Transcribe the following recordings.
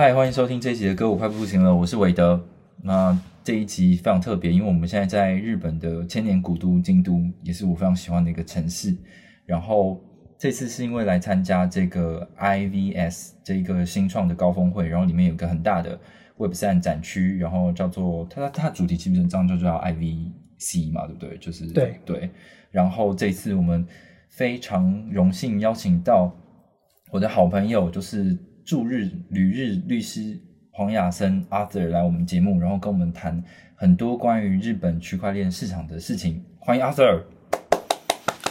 嗨，欢迎收听这一集的歌，我快不行了，我是韦德。那这一集非常特别，因为我们现在在日本的千年古都京都，也是我非常喜欢的一个城市。然后这次是因为来参加这个 IVS 这一个新创的高峰会，然后里面有个很大的 Web 三展区，然后叫做它它主题基本上就叫 IVC 嘛，对不对？就是对对。然后这次我们非常荣幸邀请到我的好朋友，就是驻日旅日律师黄雅森 Arthur 来我们节目，然后跟我们谈很多关于日本区块链市场的事情。欢迎 Arthur。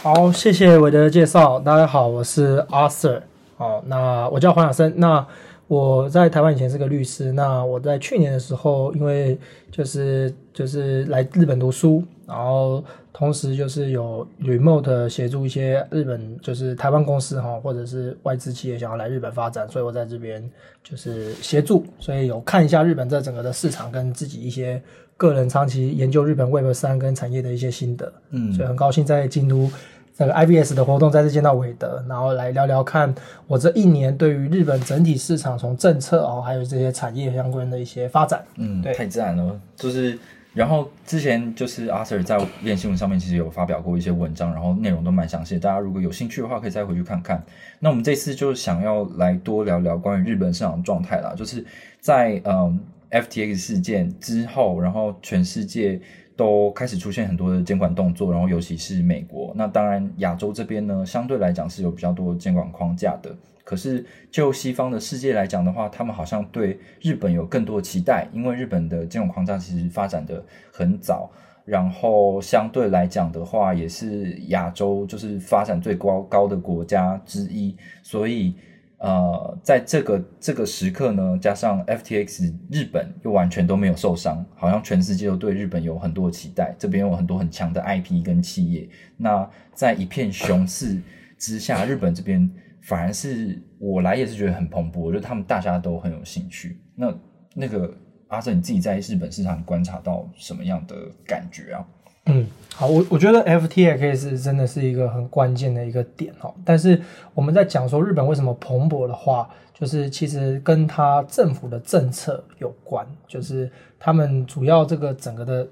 好，谢谢韦德的介绍。大家好，我是 Arthur。好，那我叫黄雅生。那我在台湾以前是个律师。那我在去年的时候，因为就是就是来日本读书，然后同时就是有 remote 协助一些日本就是台湾公司哈，或者是外资企业想要来日本发展，所以我在这边就是协助，所以有看一下日本这整个的市场跟自己一些个人长期研究日本 Web 三跟产业的一些心得。嗯所以很高兴在京都那个 IBS 的活动再次见到韦德，然后来聊聊看我这一年对于日本整体市场从政策哦，还有这些产业相关的一些发展。嗯，对太自然了。就是，然后之前就是阿 Sir 在练新闻上面其实有发表过一些文章，然后内容都蛮详细的。大家如果有兴趣的话，可以再回去看看。那我们这次就想要来多聊聊关于日本市场状态啦，就是在嗯 FTX 事件之后，然后全世界。都开始出现很多的监管动作，然后尤其是美国。那当然，亚洲这边呢，相对来讲是有比较多监管框架的。可是就西方的世界来讲的话，他们好像对日本有更多的期待，因为日本的金融框架其实发展的很早，然后相对来讲的话，也是亚洲就是发展最高高的国家之一，所以。呃，在这个这个时刻呢，加上 FTX 日本又完全都没有受伤，好像全世界都对日本有很多期待。这边有很多很强的 IP 跟企业。那在一片熊市之下，日本这边反而是我来也是觉得很蓬勃，就他们大家都很有兴趣。那那个阿正，你自己在日本市场观察到什么样的感觉啊？嗯，好，我我觉得 FTX 真的是一个很关键的一个点哦。但是我们在讲说日本为什么蓬勃的话，就是其实跟他政府的政策有关，就是他们主要这个整个的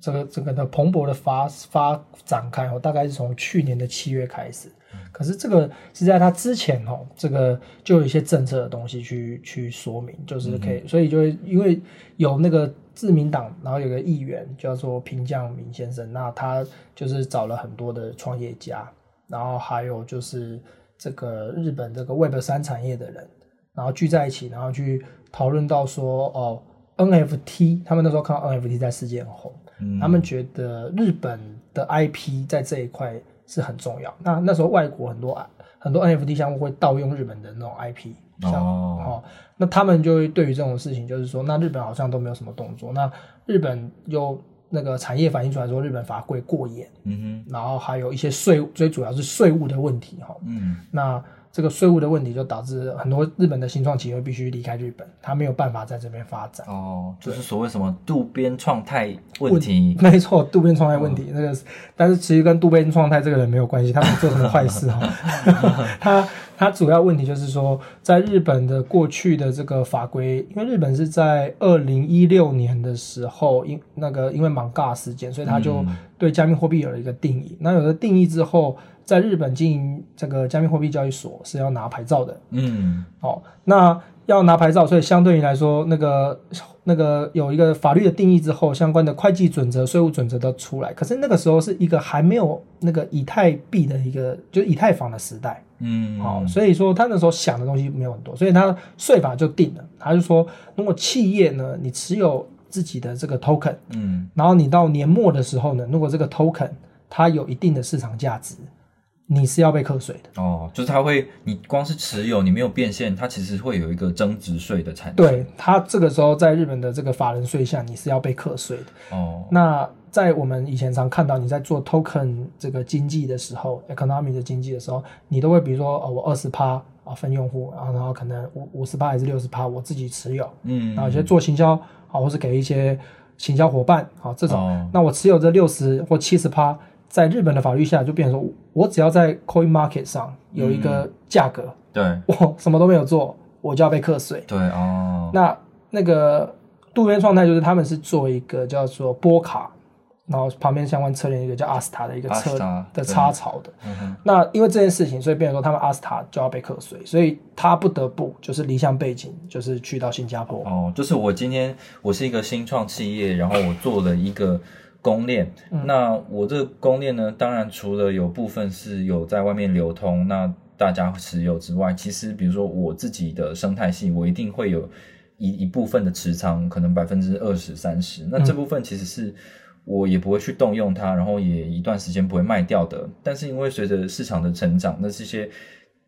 这个整个的蓬勃的发发展开哦，大概是从去年的七月开始。可是这个是在他之前哦，这个就有一些政策的东西去去说明，就是可以，所以就会因为有那个自民党，然后有个议员叫做平将明先生，那他就是找了很多的创业家，然后还有就是这个日本这个 Web 三产业的人，然后聚在一起，然后去讨论到说哦 NFT，他们那时候看到 NFT 在世界很红，他们觉得日本的 IP 在这一块。是很重要。那那时候外国很多很多 NFT 项目会盗用日本的那种 IP，像哦，那他们就会对于这种事情，就是说，那日本好像都没有什么动作。那日本又那个产业反映出来说，日本法规过严，嗯哼然后还有一些税，最主要是税务的问题哈。嗯，那这个税务的问题就导致很多日本的新创企业必须离开日本，他没有办法在这边发展。哦，就是所谓什么渡边创泰问题，没错，渡边创泰问题那个，但是其实跟渡边创泰这个人没有关系，他没做什么坏事哈。他他主要问题就是说，在日本的过去的这个法规，因为日本是在二零一六年的时候，因那个因为芒嘎事件，所以他就对加密货币有了一个定义。那有了定义之后，在日本经营这个加密货币交易所是要拿牌照的。嗯，哦，那要拿牌照，所以相对于来说，那个那个有一个法律的定义之后，相关的会计准则、税务准则都出来。可是那个时候是一个还没有那个以太币的一个，就是以太坊的时代。嗯，好、所以说他那时候想的东西没有很多，所以他税法就定了，他就说，如果企业呢，你持有自己的这个 token，嗯，然后你到年末的时候呢，如果这个 token 它有一定的市场价值，你是要被课税的。哦，就是它会，你光是持有，你没有变现，它其实会有一个增值税的产生。对，它这个时候在日本的这个法人税下，你是要被课税的。哦，那在我们以前常看到你在做 token 这个经济的时候，economy 的经济的时候，你都会比如说，呃，我二十趴啊分用户，然后然后可能五五十趴还是六十趴我自己持有，嗯，然后有些做行销啊，或是给一些行销伙伴啊这种，哦那我持有这六十或七十趴，在日本的法律下就变成说，我只要在 coin market 上有一个价格，对我什么都没有做，我就要被课税。对哦，那那个渡边创泰就是他们是做一个叫做波卡，然后旁边相关车链一个叫阿斯塔的一个车的插槽的。那因为这件事情，所以变成说他们阿斯塔就要被课税，所以他不得不就是离乡背景，就是去到新加坡。哦，就是我今天我是一个新创企业，然后我做了一个公链，嗯那我这个公链呢，当然除了有部分是有在外面流通，那大家持有之外，其实比如说我自己的生态系，我一定会有一一部分的持仓，可能百分之二十三十，那这部分其实是。我也不会去动用它，然后也一段时间不会卖掉的。但是因为随着市场的成长，那这些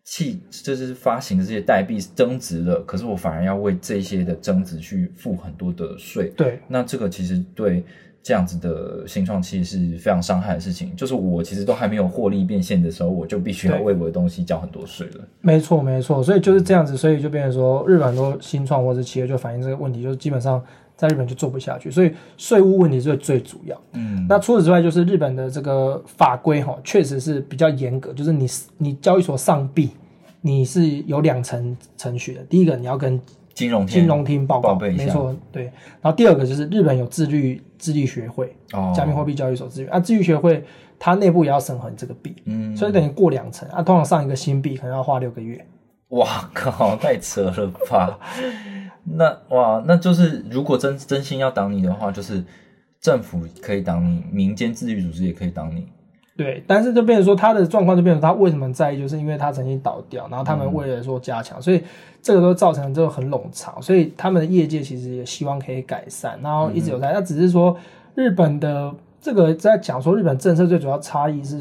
气就是发行的这些代币增值了，可是我反而要为这些的增值去付很多的税。对，那这个其实对这样子的新创企业是非常伤害的事情。就是我其实都还没有获利变现的时候，我就必须要对为我的东西交很多税了。没错没错，所以就是这样子，所以就变成说，日本很多新创或者企业就反映这个问题，就是基本上在日本就做不下去，所以税务问题是最主要。嗯，那除此之外，就是日本的这个法规哈，确实是比较严格，就是你你交易所上币，你是有两层程序的。第一个你要跟金融金融厅报告，报备一下没错，对。然后第二个就是日本有自律自律学会，哦，加密货币交易所自律啊，自律学会它内部也要审核你这个币，嗯，所以等于过两层啊。通常上一个新币可能要花六个月。哇靠，太扯了吧？那哇，那就是如果真真心要挡你的话，就是政府可以挡你，民间自律组织也可以挡你。对，但是就变成说他的状况就变成他为什么在意，就是因为他曾经倒掉，然后他们为了说加强，所以这个都造成这个很冗长，所以他们的业界其实也希望可以改善，然后一直有在，那只是说日本的这个在讲说日本政策最主要差异是，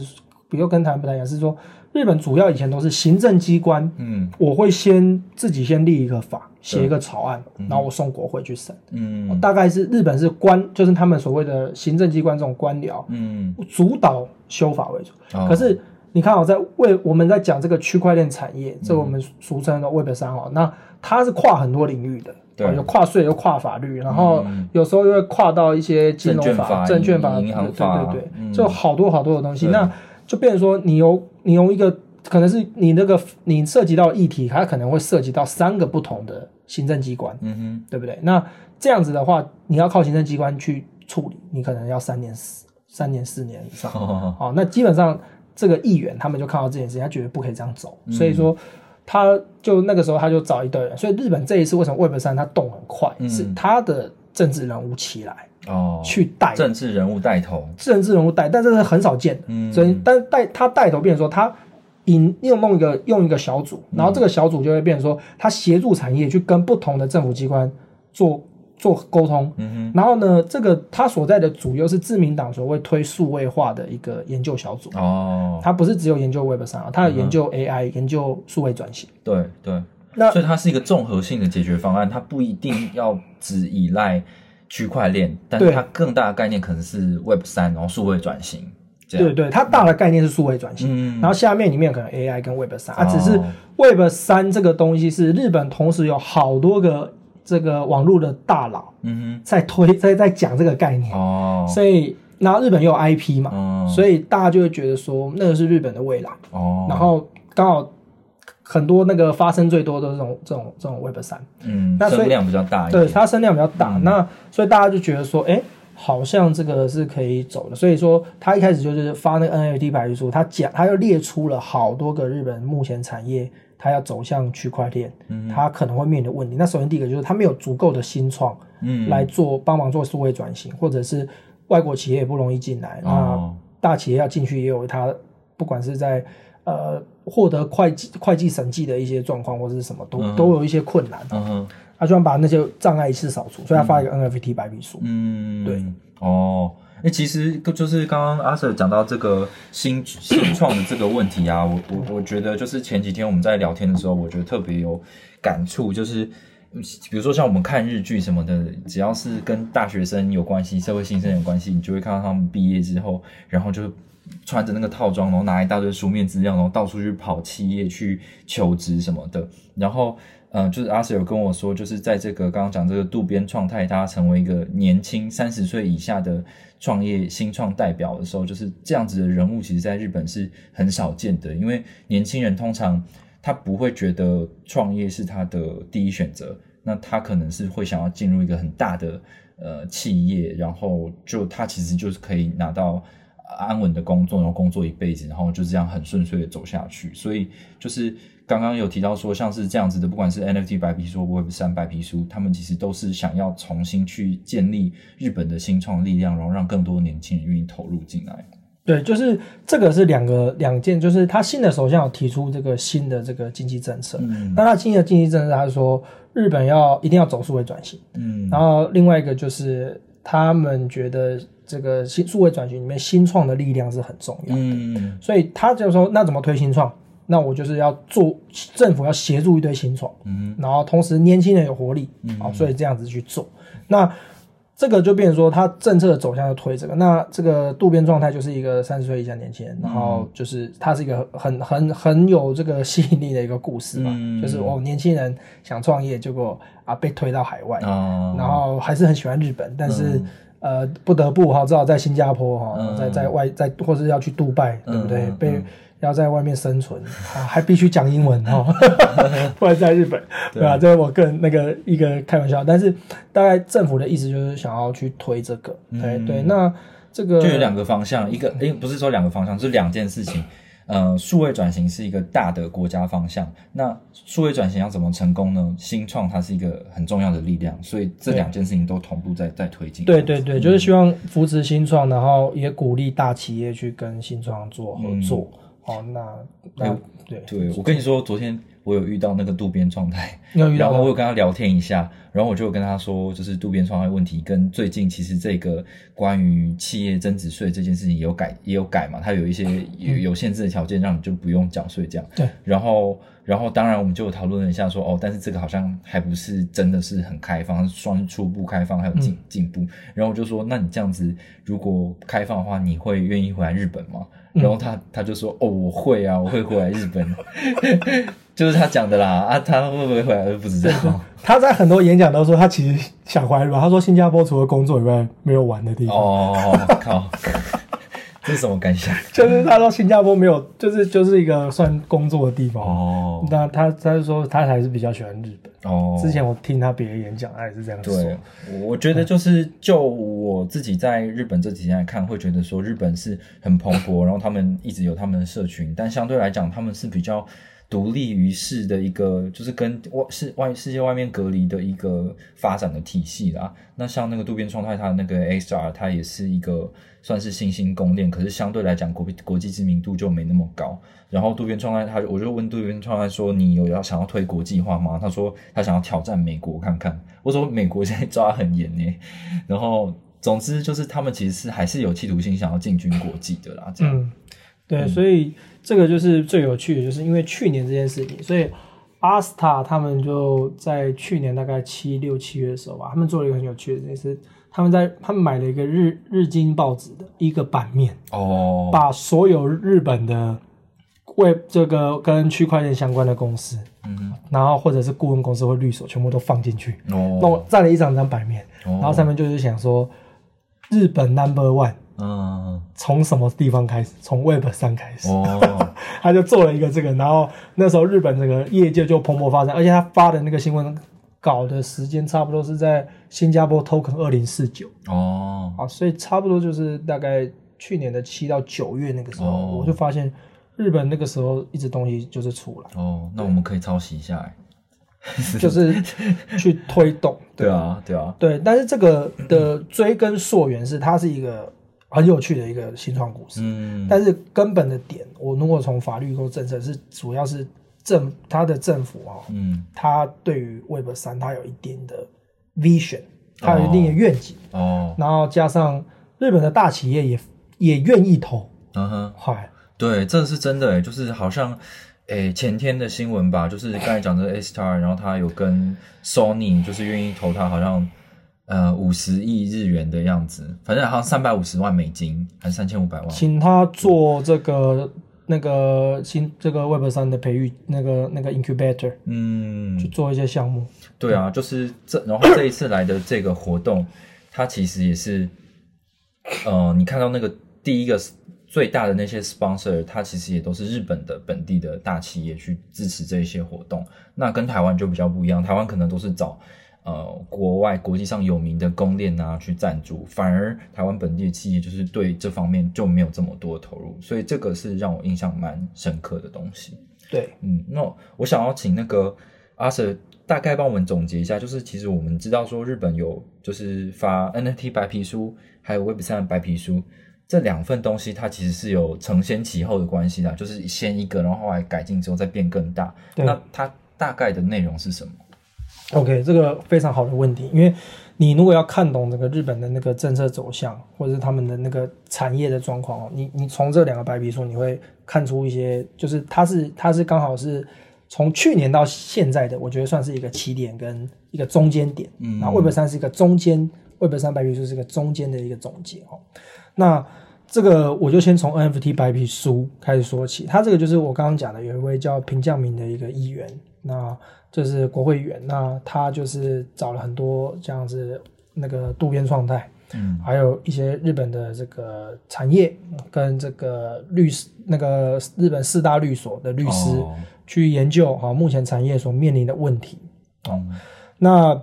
比如跟台湾不太一样，是说日本主要以前都是行政机关，嗯。我会先自己先立一个法，写一个草案，然后我送国会去审，嗯。大概是日本是官，就是他们所谓的行政机关这种官僚，嗯，主导修法为主。哦。可是你看我，在为我们在讲这个区块链产嗯业，这我们俗称的 Web 三哦，那它是跨很多领域的，有跨税，有跨法律，然后嗯。有时候又会跨到一些金融法、证券法银行对法对对嗯。对，就好多好多的东西。那就变成说，你由你用一个可能是你那个你涉及到议题，它可能会涉及到三个不同的行政机关，嗯哼。对不对？那这样子的话，你要靠行政机关去处理，你可能要三年四三年四年以上。哼，哦好，那基本上这个议员他们就看到这件事情，他觉得不可以这样走，所以说他就那个时候他就找一堆人，所以日本这一次为什么 Web 三它动很快，嗯。是他的政治人物起来哦，去带政治人物带头，政治人物带，但这是很少见的，嗯。所以但带他带头变成说他。引用弄一个用一个小组，然后这个小组就会变成说，他协助产业去跟不同的政府机关做做沟通，嗯然后呢，这个他所在的组又是自民党所谓推数位化的一个研究小组，哦，他不是只有研究 Web 三啊，他有研究 AI、研究数位转型。对对，那所以它是一个综合性的解决方案，它不一定要只依赖区块链，但是它更大的概念可能是 Web 三，然后数位转型，对对，它大的概念是数位转型，嗯然后下面里面可能 AI 跟 Web 三啊，哦只是 Web 三这个东西是日本同时有好多个这个网络的大佬嗯在推在在讲这个概念，哦，所以然后日本又有 IP 嘛，嗯。所以大家就会觉得说那个是日本的未来，哦，然后刚好很多那个发生最多的这种这种这种 Web 三。嗯，那所以声量比较大一对，点，它声量比较大，那所以大家就觉得说，哎、好像这个是可以走的。所以说，他一开始就是发那个 NFT 白皮书，他讲，他又列出了好多个日本目前产业，他要走向区块链，他可能会面临的问题。那首先第一个就是他没有足够的新创嗯，来做帮忙做数位转型，或者是外国企业也不容易进来，哦那大企业要进去也有他，不管是在呃获得会计会计审计的一些状况或者是什么，都、嗯都有一些困难。嗯哼，他希望把那些障碍一次扫除，所以他发一个 NFT 白皮书。嗯，对，哦，哎，其实就是刚刚阿 Sir 讲到这个新新创的这个问题啊，我我我觉得就是前几天我们在聊天的时候，我觉得特别有感触，就是比如说像我们看日剧什么的，只要是跟大学生有关系、社会新生有关系，你就会看到他们毕业之后，然后就穿着那个套装，然后拿一大堆书面资料，然后到处去跑企业去求职什么的，然后。嗯，就是阿 Sir 有跟我说，就是在这个刚刚讲这个渡边创太，他成为一个年轻三十岁以下的创业新创代表的时候，就是这样子的人物，其实在日本是很少见的。因为年轻人通常他不会觉得创业是他的第一选择，那他可能是会想要进入一个很大的呃企业，然后就他其实就是可以拿到安稳的工作，然后工作一辈子，然后就这样很顺遂的走下去。所以就是。刚刚有提到说，像是这样子的，不管是 NFT 白皮书或 Web 三白皮书，他们其实都是想要重新去建立日本的新创力量，然后让更多年轻人愿意投入进来。对，就是这个是两个两件，就是他新的首相有提出这个新的这个经济政策，嗯，那他新的经济政策，他说日本要一定要走数位转型，嗯，然后另外一个就是他们觉得这个新数位转型里面新创的力量是很重要的，嗯，所以他就说那怎么推新创？那我就是要做政府要协助一堆新创，嗯，然后同时年轻人有活力，啊，所以这样子去做。那这个就变成说，他政策的走向要推这个。那这个渡边状态就是一个三十岁以下年轻人，然后就是他是一个很很很有这个吸引力的一个故事嘛，就是哦，年轻人想创业，结果啊被推到海外，然后还是很喜欢日本，但是呃不得不哈，只好在新加坡哈，在在外在或者要去杜拜，对不对？被要在外面生存啊，还必须讲英文哈，不然在日本，对吧？这是我个人那个一个开玩笑，但是大概政府的意思就是想要去推这个，对对。那这个就有两个方向，一个诶不是说两个方向，是两件事情。呃，数位转型是一个大的国家方向，那数位转型要怎么成功呢？新创它是一个很重要的力量，所以这两件事情都同步在在推进。对对对，就是希望扶持新创，然后也鼓励大企业去跟新创做合作。哦，那那对对，我跟你说，昨天我有遇到那个渡边状态，然后我有跟他聊天一下，然后我就跟他说，就是渡边状态问题跟最近其实这个关于企业增值税这件事情也有改也有改嘛，他有一些有有限制的条件，让你就不用缴税这样。对，然后然后当然我们就讨论了一下，说哦，但是这个好像还不是真的是很开放，算初步开放还有进进步。然后我就说，那你这样子如果开放的话，你会愿意回来日本吗？然后他他就说：“哦，我会啊，我会回来日本，就是他讲的啦。啊，他会不会回来就不知道。他在很多演讲都说他其实想回来。他说新加坡除了工作以外没有玩的地方。哦，靠。”这是什么感想？就是他说新加坡没有，就是就是一个算工作的地方哦。那他他就说他还是比较喜欢日本哦。之前我听他别的演讲，他也是这样说。对，我觉得就是就我自己在日本这几天来看，会觉得说日本是很蓬勃，然后他们一直有他们的社群，但相对来讲，他们是比较。独立于世的一个，就是跟外世外世界外面隔离的一个发展的体系啦。那像那个渡边创太，他那个 XR，它也是一个算是新兴公链，可是相对来讲国国际知名度就没那么高。然后渡边创太，他我就问渡边创太说：“你有要想要推国际化吗？”他说：“他想要挑战美国看看。”我说：“美国现在抓很严呢。”然后总之就是他们其实是还是有企图心想要进军国际的啦。这样，对，所以。这个就是最有趣的，就是因为去年这件事情，所以阿斯塔他们就在去年大概七六七月的时候吧，他们做了一个很有趣的，就是他们在他们买了一个日日经报纸的一个版面。哦，把所有日本的为这个跟区块链相关的公司，嗯，然后或者是顾问公司或律所，全部都放进去哦，弄占了一张张版面，然后上面就是想说日本 Number One。嗯，从什么地方开始？从 Web 三开始，哦。他就做了一个这个，然后那时候日本这个业界就蓬勃发展，而且他发的那个新闻稿的时间差不多是在新加坡 Token 二零四九。哦，啊，所以差不多就是大概去年的七到九月那个时候，我就发现日本那个时候一直东西就是出来。哦，那我们可以抄袭一下哎，就是去推动，对啊，对啊，对，但是这个的追根溯源是它是一个。很有趣的一个新创故事，嗯，但是根本的点，我如果从法律或政策是主要是政，他的政府啊，嗯，他对于 Web 三，他有一定的 vision，他有一定的愿景，哦，然后加上日本的大企业也也愿意投，嗯哼，嗨，对，这是真的诶，就是好像诶前天的新闻吧，就是刚才讲的 A Star，然后他有跟 Sony 就是愿意投他好像呃五十亿日元的样子，反正好像三百五十万美金还是三千五百万，请他做这个那个新这个 Web 三的培育那个那个 incubator 嗯，去做一些项目。对啊，就是这，然后这一次来的这个活动，它其实也是，呃，你看到那个第一个最大的那些 sponsor，它其实也都是日本的本地的大企业去支持这一些活动。那跟台湾就比较不一样，台湾可能都是找呃国外国际上有名的公链啊去赞助，反而台湾本地的企业就是对这方面就没有这么多的投入，所以这个是让我印象蛮深刻的东西。对，嗯，那我想要请那个阿 Sir 大概帮我们总结一下，就是其实我们知道说日本有就是发 NFT 白皮书，还有 Web 三的白皮书这两份东西，它其实是有承先启后的关系的，就是先一个，然后后来改进之后再变更大。对那它大概的内容是什么？OK，这个非常好的问题，因为你如果要看懂这个日本的那个政策走向，或者是他们的那个产业的状况哦，你你从这两个白皮书，你会看出一些，就是它是它是刚好是从去年到现在的，我觉得算是一个起点跟一个中间点。嗯然后 Web 三是一个中间，Web 三白皮书是一个中间的一个总结哦。那这个我就先从 NFT 白皮书开始说起，它这个就是我刚刚讲的，有一位叫平将明的一个议员，那就是国会议员，那他就是找了很多这样子那个渡边创太，嗯还有一些日本的这个产业跟这个律师，那个日本四大律所的律师哦去研究哈目前产业所面临的问题。嗯那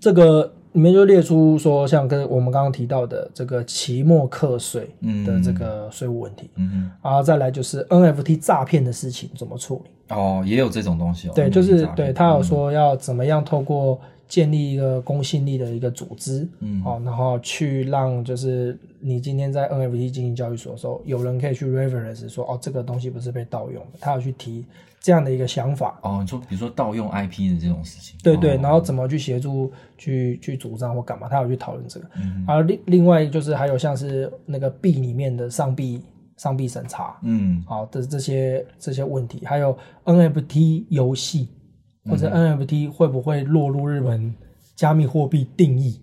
这个里面就列出说，像跟我们刚刚提到的这个期末课税的这个税务问题，嗯然后再来就是 NFT 诈骗的事情怎么处理。哼，哦，也有这种东西哦。对，嗯就是对他有说要怎么样透过建立一个公信力的一个组织，嗯哦，然后去让就是你今天在 NFT 进行交易所的时候，有人可以去 reference 说，哦，这个东西不是被盗用的，他有去提这样的一个想法。哦，你说比如说盗用 IP 的这种事情，对对，哦然后怎么去协助去去主张或干嘛，他有去讨论这个。嗯而另另外就是还有像是那个币里面的上币上币审查，嗯。好的这些这些问题，还有 NFT 游戏或者嗯 NFT 会不会落入日本加密货币定义，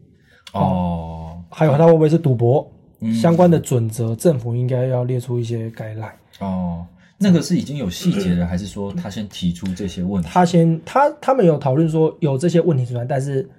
哦。还有它会不会是赌博、嗯。相关的准则，政府应该要列出一些 guideline。哦，那个是已经有细节了，还是说他先提出这些问题？他先他他们有讨论说有这些问题存在，但是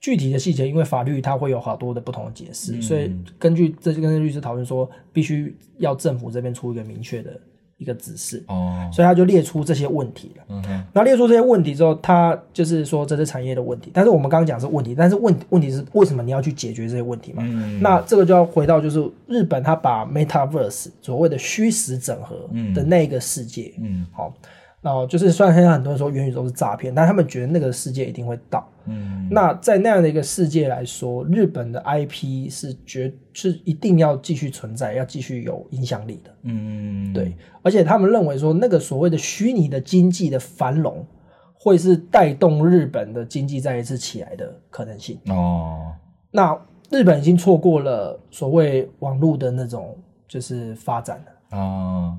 具体的细节，因为法律它会有好多的不同的解释，嗯所以根据这就跟律师讨论说，必须要政府这边出一个明确的一个指示，哦，所以他就列出这些问题了。嗯哼，那列出这些问题之后，他就是说这是产业的问题，但是我们刚刚讲是问题，但是问问题是为什么你要去解决这些问题嘛？嗯那这个就要回到就是日本，他把 Metaverse 所谓的虚实整合的那个世界，嗯好，然后就是虽然现在很多人说元宇宙是诈骗，但他们觉得那个世界一定会到。嗯那在那样的一个世界来说，日本的 IP 是绝是一定要继续存在，要继续有影响力的。嗯，对，而且他们认为说，那个所谓的虚拟的经济的繁荣，会是带动日本的经济再一次起来的可能性。哦，那日本已经错过了所谓网络的那种就是发展了，哦，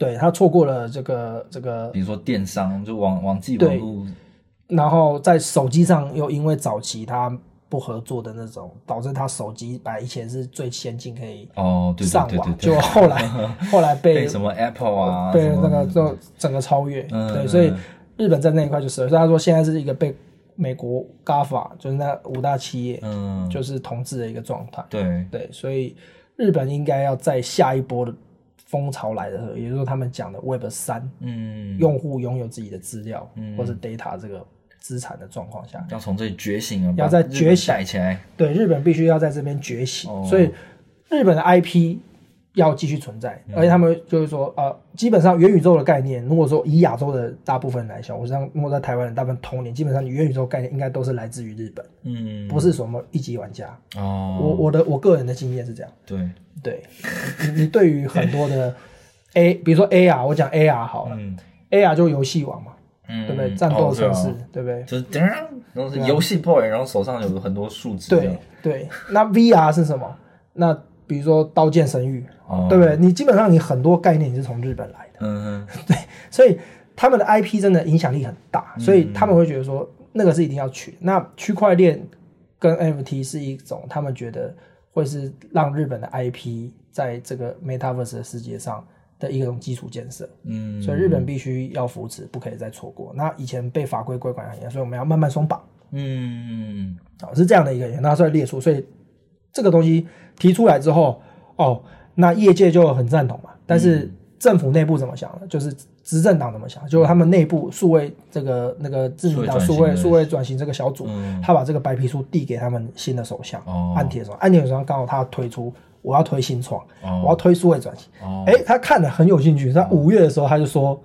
对他错过了这个这个比如说电商，就网网际网络，然后在手机上又因为早期他不合作的那种，导致他手机本来以前是最先进可以哦，对对上网，就后来 后来被被什么 Apple 啊，被那个就整个超越，嗯对，所以日本在那一块就是，所以他说现在是一个被美国 GAFA 就是那五大企业嗯，就是统治的一个状态，对，对，所以日本应该要在下一波的风潮来的时候，也就是说他们讲的 Web 三，嗯，用户拥有自己的资料、嗯。或是 data 这个资产的状况下，要从这里觉醒啊，要在觉醒起来，对，日本必须要在这边觉醒，哦。所以日本的 IP 要继续存在，而且他们就是说，呃，基本上元宇宙的概念，如果说以亚洲的大部分来讲，我像如果在台湾的大部分童年，基本上你元宇宙概念应该都是来自于日本，嗯，不是什么一级玩家。哦，我我的我个人的经验是这样，对，对，你你对于很多的 A，比如说 AR，我讲 AR 好了、嗯。A r 就游戏王嘛，嗯。对不对？战斗城市，哦对不对？就是噔，然后是游戏 boy，然后手上有很多数字，对对，那 VR 是什么？那比如说《刀剑神域》哦对不对？你基本上你很多概念你是从日本来的，嗯 对所以他们的 IP 真的影响力很大，所以他们会觉得说那个是一定要去。那区块链跟 NFT 是一种他们觉得会是让日本的 IP 在这个 Metaverse 的世界上的一种基础建设，嗯，所以日本必须要扶持，不可以再错过。那以前被法规规管很严，所以我们要慢慢松绑。嗯哦，是这样的一个人，拿出来列出，所以这个东西提出来之后，哦，那业界就很赞同嘛。但是政府内部怎么想呢？就是执政党怎么想？就是他们内部数位这个那个自民党数位数位转型这个小组，嗯。他把这个白皮书递给他们新的首相哦。岸田首相，岸田首相刚好他推出，我要推新创，哦。我要推数位转型。哦。哎、他看了很有兴趣，他五月的时候他就说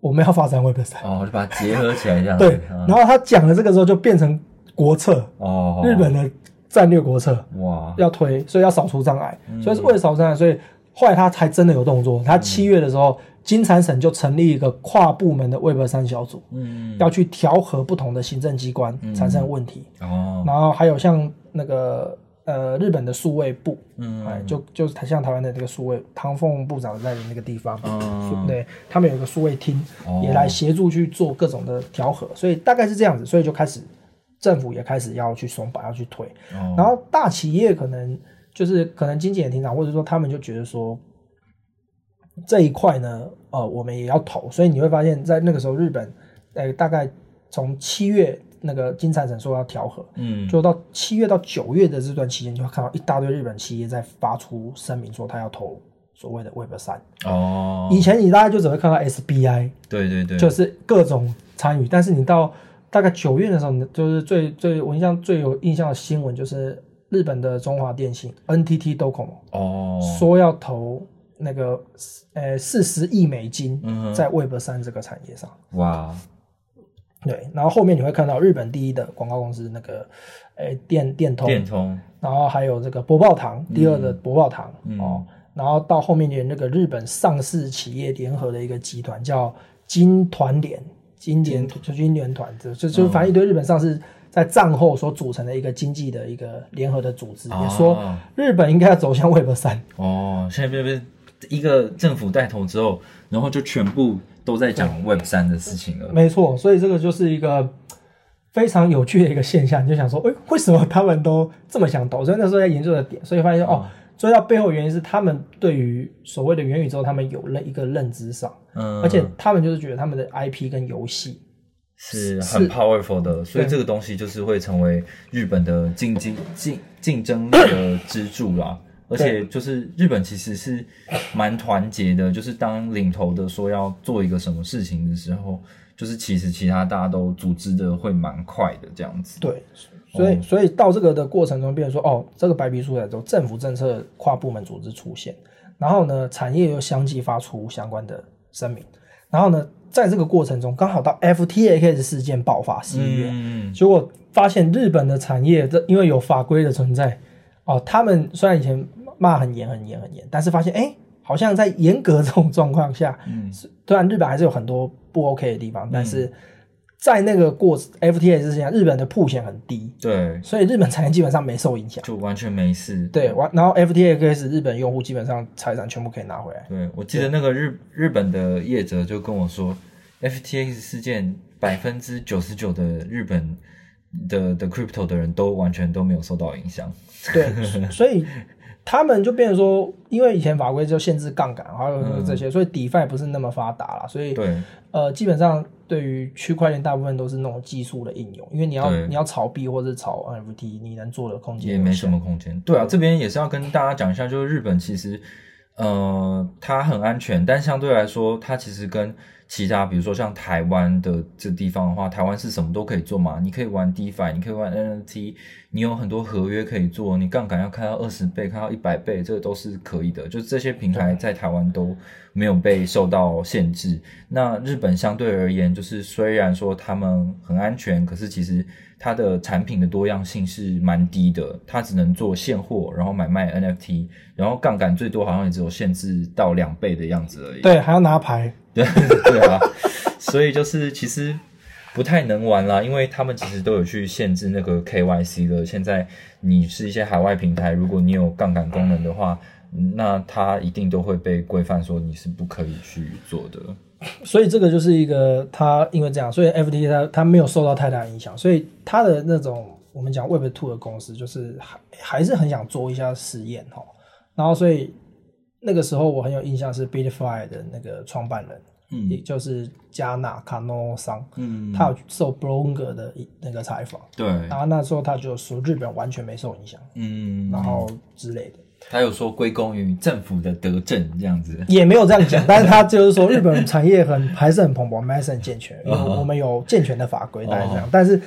我们要发展 Web 三，哦，就把它结合起来这样，对，嗯。然后他讲了这个之后就变成国策，哦，日本的战略国策。哇，要推，所以要扫除障碍，嗯。所以是为了扫除障碍，所以后来他才真的有动作。他七月的时候，金产省就成立一个跨部门的 Web 三小组，嗯。要去调和不同的行政机关产生问题。哦，然后还有像那个呃日本的数位部，嗯。哎，就就是台像台湾的那个数位唐凤部长在的那个地方，嗯。对他们有一个数位厅，哦。也来协助去做各种的调和，所以大概是这样子，所以就开始政府也开始要去松绑，要去推。哦然后大企业可能就是可能经济也挺涨，或者说他们就觉得说这一块呢，呃，我们也要投，所以你会发现在那个时候，日本，呃，大概从七月那个金产省说要调和，嗯就到七月到九月的这段期间，就会看到一大堆日本企业在发出声明说他要投所谓的 Web 三。哦，以前你大概就只会看到 SBI，对对对，就是各种参与。但是你到大概九月的时候，你就是最最我印象最有印象的新闻就是日本的中华电信 NTT Docomo 哦，说要投那个呃四十亿美金在 Web 三这个产业上。哇，对，然后后面你会看到日本第一的广告公司那个呃电电通，电通，然后还有这个博报堂，第二的博报堂、嗯。哦，然后到后面连那个日本上市企业联合的一个集团叫金团联，金联就金联团，就就就反正一堆日本上市在战后所组成的一个经济的一个联合的组织，也说哦日本应该要走向 Web 三。哦，现在不是一个政府带头之后，然后就全部都在讲 Web 三的事情了。没错，所以这个就是一个非常有趣的一个现象，你就想说，哎、为什么他们都这么想投？所以那时候在研究的点，所以发现哦，追到背后原因是他们对于所谓的元宇宙，他们有了一个认知上，嗯，而且他们就是觉得他们的 IP 跟游戏，是很 powerful 的，所以这个东西就是会成为日本的竞竞竞竞争力的支柱啦。而且就是日本其实是蛮团结的，就是当领头的说要做一个什么事情的时候，就是其实其他大家都组织的会蛮快的这样子。对，所以所以到这个的过程中，变成说，哦，这个白皮书来之后，政府政策跨部门组织出现，然后呢，产业又相继发出相关的声明，然后呢，在这个过程中，刚好到 FTX 事件爆发十一月，嗯，结果发现日本的产业，这因为有法规的存在，哦，他们虽然以前骂很严、很严、很严，但是发现，哎，好像在严格这种状况下，虽然日本还是有很多不 OK 的地方，但是在那个过 FTA 之前，日本的铺险很低，对，所以日本产业基本上没受影响。就完全没事。对，完然后 FTX 日本用户基本上财产全部可以拿回来。对，我记得那个日日本的业者就跟我说，FTX 事件百分之九十九的日本的的 crypto 的人都完全都没有受到影响。对，所以他们就变成说，因为以前法规就限制杠杆，还有这些，所以 DeFi 不是那么发达了，所以对，呃，基本上对于区块链大部分都是那种技术的应用，因为你要你要炒币或者炒 NFT，你能做的空间也没什么空间。对啊，这边也是要跟大家讲一下，就是日本其实呃它很安全，但相对来说，它其实跟其他比如说像台湾的这地方的话，台湾是什么都可以做嘛，你可以玩 DeFi，你可以玩 NFT，你有很多合约可以做，你杠杆要开到二十倍，开到一百倍，这个都是可以的。就是这些平台在台湾都没有被受到限制。那日本相对而言，就是虽然说他们很安全，可是其实它的产品的多样性是蛮低的，它只能做现货，然后买卖 NFT，然后杠杆最多好像也只有限制到两倍的样子而已。对，还要拿牌。对对啊，所以就是其实不太能玩啦，因为他们其实都有去限制那个 KYC 的。现在你是一些海外平台，如果你有杠杆功能的话，那它一定都会被规范说你是不可以去做的。所以这个就是一个它因为这样，所以 FT 它它没有受到太大影响，所以它的那种我们讲 Web Two 的公司，就是还还是很想做一下实验哈。然后所以那个时候我很有印象是 Bitfy 的那个创办人。嗯，也就是加纳卡诺桑，嗯，他有受 Bloomberg 的那个采访，对，然后那时候他就说日本完全没受影响，嗯，然后之类的，他有说归功于政府的德政这样子，也没有这样讲，但是他就是说日本产业很还是很蓬勃，还是很健全，因为我们有健全的法规，大概这样，但是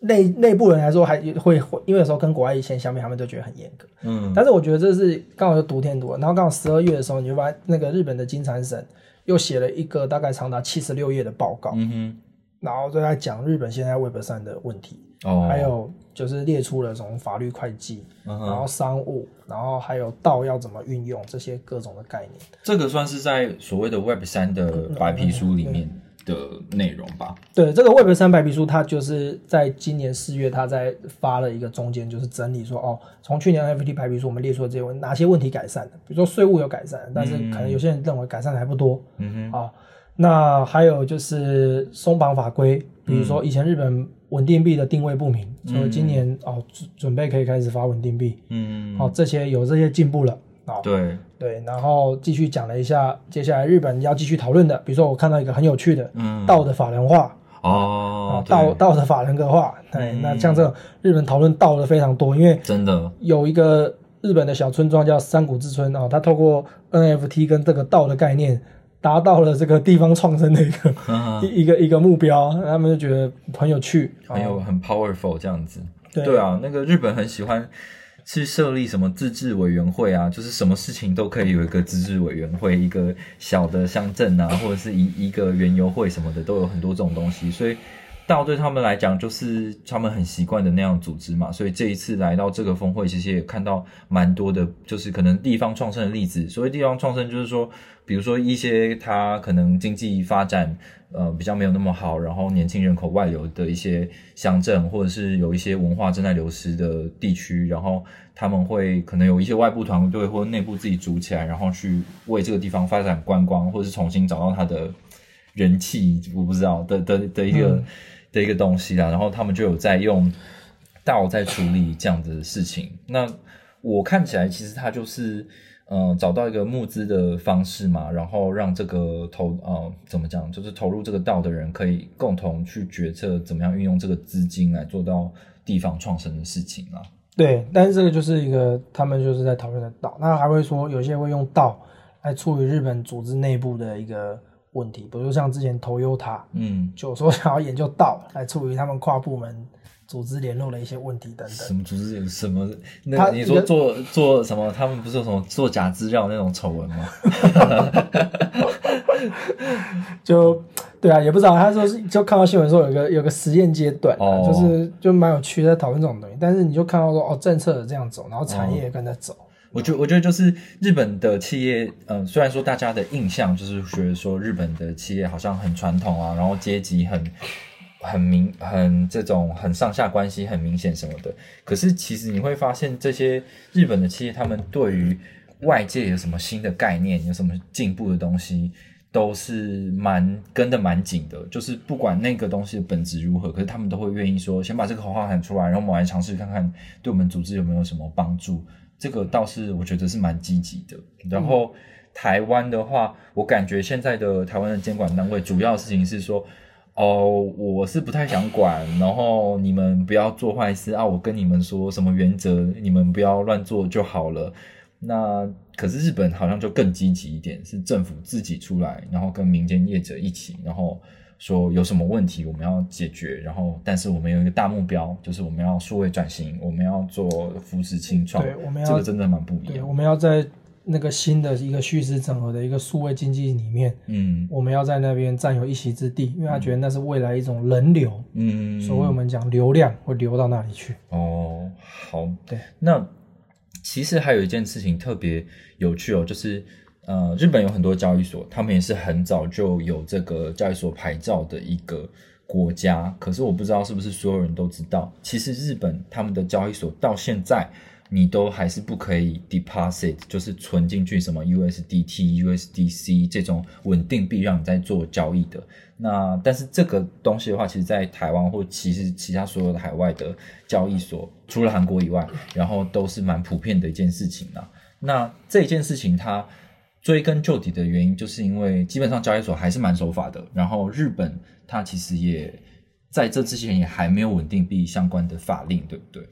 内内部人来说还会会，因为有时候跟国外一些相比，他们都觉得很严格，嗯，但是我觉得这是刚好就独天独，然后刚好十二月的时候，你就发现那个日本的金产省。又写了一个大概长达七十六页的报告，嗯哼，然后就在讲日本现在 Web 三的问题，哦，还有就是列出了从法律会计，然后商务，然后还有道要怎么运用这些各种的概念。这个算是在所谓的 Web 三的白皮书里面。的内容吧。对，这个 Web 三白皮书，它就是在今年四月，它在发了一个中间，就是整理说，哦，从去年 NFT 白皮书，我们列出了这些问哪些问题改善的，比如说税务有改善，但是可能有些人认为改善的还不多。嗯哼。啊，那还有就是松绑法规，比如说以前日本稳定币的定位不明，所以今年哦准准备可以开始发稳定币。嗯。好，这些有这些进步了。对。对，然后继续讲了一下，接下来日本要继续讨论的，比如说我看到一个很有趣的，嗯，道的法人化哦，道道的法人格化，对，那像这种日本讨论道的非常多，因为真的。有一个日本的小村庄叫山谷之村啊，它透过 NFT 跟这个道的概念，达到了这个地方创生的一个一一个一个目标，他们就觉得很有趣，很有很 powerful 这样子，对啊，那个日本很喜欢。去设立什么自治委员会啊？就是什么事情都可以有一个自治委员会，一个小的乡镇啊，或者是一一个园游会什么的，都有很多这种东西。所以道对他们来讲，就是他们很习惯的那样组织嘛。所以这一次来到这个峰会，其实也看到蛮多的，就是可能地方创生的例子。所谓地方创生，就是说，比如说一些它可能经济发展。呃，比较没有那么好，然后年轻人口外流的一些乡镇，或者是有一些文化正在流失的地区，然后他们会可能有一些外部团队或内部自己组起来，然后去为这个地方发展观光，或者是重新找到它的人气，我不知道的的的一个的一个东西啦。然后他们就有在用道在处理这样的事情。那我看起来，其实他就是。嗯，找到一个募资的方式嘛，然后让这个投呃怎么讲，就是投入这个道的人可以共同去决策怎么样运用这个资金来做到地方创生的事情啊。对，但是这个就是一个他们就是在讨论的道，那还会说有些会用道来处理日本组织内部的一个问题，比如像之前投优塔，嗯，就说想要研究道 来处理他们跨部门。组织联络的一些问题等等。什么组织？什么？那你说做做什么？他们不是有什么做假资料那种丑闻吗？就对啊，也不知道。他说是就看到新闻说有个有个实验阶段，就是就蛮有趣，在讨论这种东西。但是你就看到说哦，政策这样走，然后产业跟着走。我觉我觉得就是日本的企业，嗯，虽然说大家的印象就是觉得说日本的企业好像很传统啊，然后阶级很。很明很这种很上下关系很明显什么的，可是其实你会发现这些日本的企业，他们对于外界有什么新的概念，有什么进步的东西，都是蛮跟的蛮紧的。就是不管那个东西的本质如何，可是他们都会愿意说，先把这个口号喊出来，然后我们来尝试看看，对我们组织有没有什么帮助。这个倒是我觉得是蛮积极的。然后台湾的话，我感觉现在的台湾的监管单位，主要的事情是说。哦，我是不太想管，然后你们不要做坏事啊！我跟你们说什么原则，你们不要乱做就好了。那可是日本好像就更积极一点，是政府自己出来，然后跟民间业者一起，然后说有什么问题我们要解决，然后但是我们有一个大目标，就是我们要数位转型，我们要做扶持清创，对，我们要这个真的蛮不一样，我们要在。那个新的一个叙事整合的一个数位经济里面，嗯，我们要在那边占有一席之地，因为他觉得那是未来一种人流，嗯，所谓我们讲流量会流到那里去。哦，好，对。那其实还有一件事情特别有趣哦，就是呃，日本有很多交易所，他们也是很早就有这个交易所牌照的一个国家，可是我不知道是不是所有人都知道，其实日本他们的交易所到现在你都还是不可以 deposit，就是存进去什么 USDT、USDC 这种稳定币让你在做交易的。那但是这个东西的话，其实，在台湾或其实其他所有的海外的交易所，除了韩国以外，然后都是蛮普遍的一件事情啦。那这件事情它追根究底的原因，就是因为基本上交易所还是蛮守法的。然后日本它其实也在这之前也还没有稳定币相关的法令，对不对？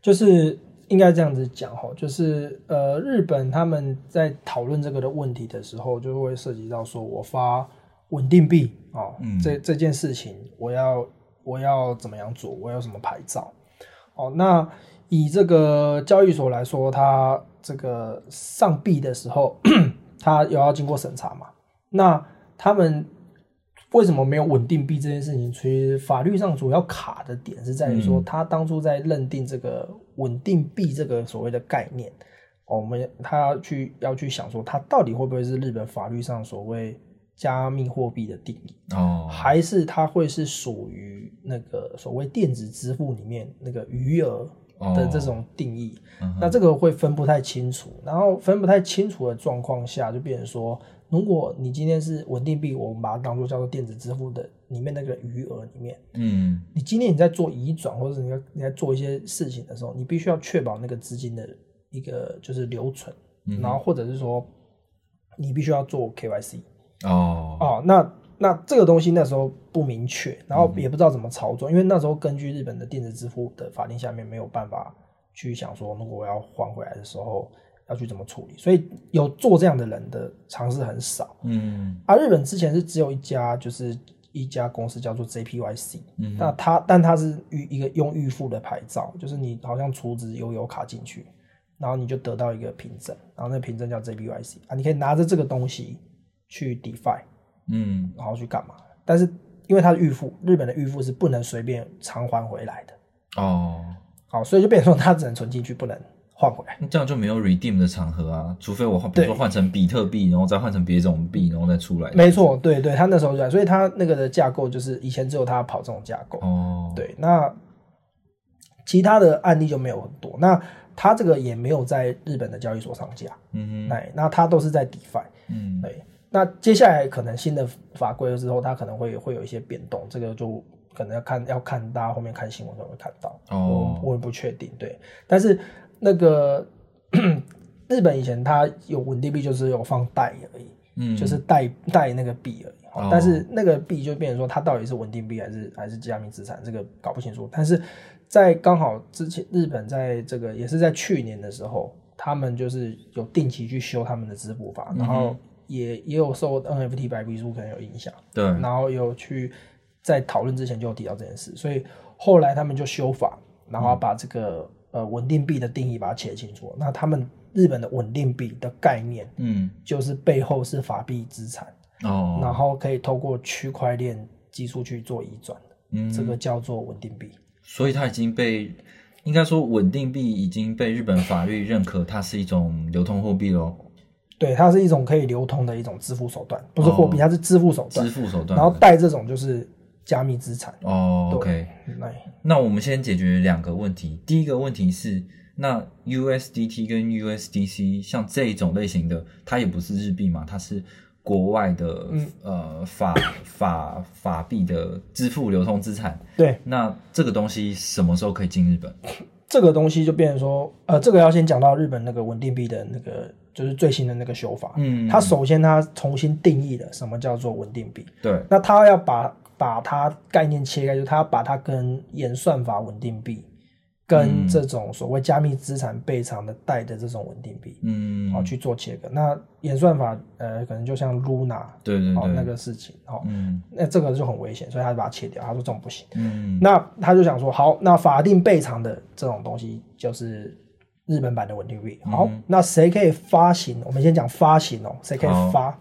就是应该这样子讲哈，就是呃，日本他们在讨论这个的问题的时候，就会涉及到说我发稳定币啊，这这件事情我要我要怎么样做，我要什么牌照？哦，那以这个交易所来说，它这个上币的时候，它有要经过审查嘛？那他们为什么没有稳定币这件事情？其实法律上主要卡的点是在于说，他当初在认定这个稳定币这个所谓的概念，我们他要去要去想说，它到底会不会是日本法律上所谓加密货币的定义？哦，还是它会是属于那个所谓电子支付里面那个余额的这种定义？那这个会分不太清楚，然后分不太清楚的状况下，就变成说，如果你今天是稳定币，我们把它当做叫做电子支付的里面那个余额里面，嗯。你今天你在做移转或者是你要你在做一些事情的时候，你必须要确保那个资金的一个就是留存，然后或者是说你必须要做 KYC 哦。哦，那那这个东西那时候不明确，然后也不知道怎么操作，因为那时候根据日本的电子支付的法令下面没有办法去想说，如果我要还回来的时候要去怎么处理，所以有做这样的人的尝试很少。嗯。啊日本之前是只有一家，就是一家公司叫做 JPYC，、嗯那它但它是预一个用预付的牌照，就是你好像储值悠游卡进去，然后你就得到一个凭证，然后那凭证叫 JPYC 啊，你可以拿着这个东西去 DeFi，嗯。然后去干嘛？但是因为它的预付，日本的预付是不能随便偿还回来的，哦，好，所以就变成说它只能存进去，不能换回来。那这样就没有 redeem 的场合啊，除非我换，比如说换成比特币，然后再换成别种币，然后再出来。没错，对对，他那时候就所以他那个的架构就是以前只有他跑这种架构，哦，对，那其他的案例就没有很多。那他这个也没有在日本的交易所上架，嗯哼，哎，那他都是在 DeFi，嗯对。那接下来可能新的法规之后，它可能会会有一些变动，这个就可能要看要看大家后面看新闻都会看到，哦我我也不确定，对。但是那个日本以前它有稳定币，就是有放贷而已，嗯，就是贷贷那个币而已。哦但是那个币就变成说，它到底是稳定币还是还是加密资产，这个搞不清楚。但是在刚好之前，日本在这个也是在去年的时候，他们就是有定期去修他们的支付法，然后也也有受 NFT 白皮书可能有影响，对，然后有去在讨论之前就有提到这件事，所以后来他们就修法，然后把这个、呃稳定币的定义把它写清楚。那他们日本的稳定币的概念嗯，就是背后是法币资产哦。然哦，后可以透过区块链技术去做移转，嗯，这个叫做稳定币。所以它已经被，应该说稳定币已经被日本法律认可，它是一种流通货币喽，对，它是一种可以流通的一种支付手段，不是货币，哦它是支付手段支。付手段。然后带这种就是加密资产。哦，OK，那那我们先解决两个问题。第一个问题是，那 USDT 跟 USDC 像这种类型的，它也不是日币嘛，它是国外的、嗯呃法法法币的支付流通资产。对那这个东西什么时候可以进日本？这个东西就变成说，呃，这个要先讲到日本那个稳定币的那个，就是最新的那个修法。嗯它首先它重新定义了什么叫做稳定币。对，那它要把把它概念切开，就是它要把它跟演算法稳定币，跟这种所谓加密资产备偿的贷的这种稳定币，嗯，好、去做切割。那演算法呃，可能就像 Luna 哦对对哦，那个事情，哦，嗯那这个就很危险，所以他就把它切掉。他说这种不行。嗯那他就想说，好，那法定备偿的这种东西就是日本版的稳定币。好，那谁可以发行？我们先讲发行哦，谁可以好发？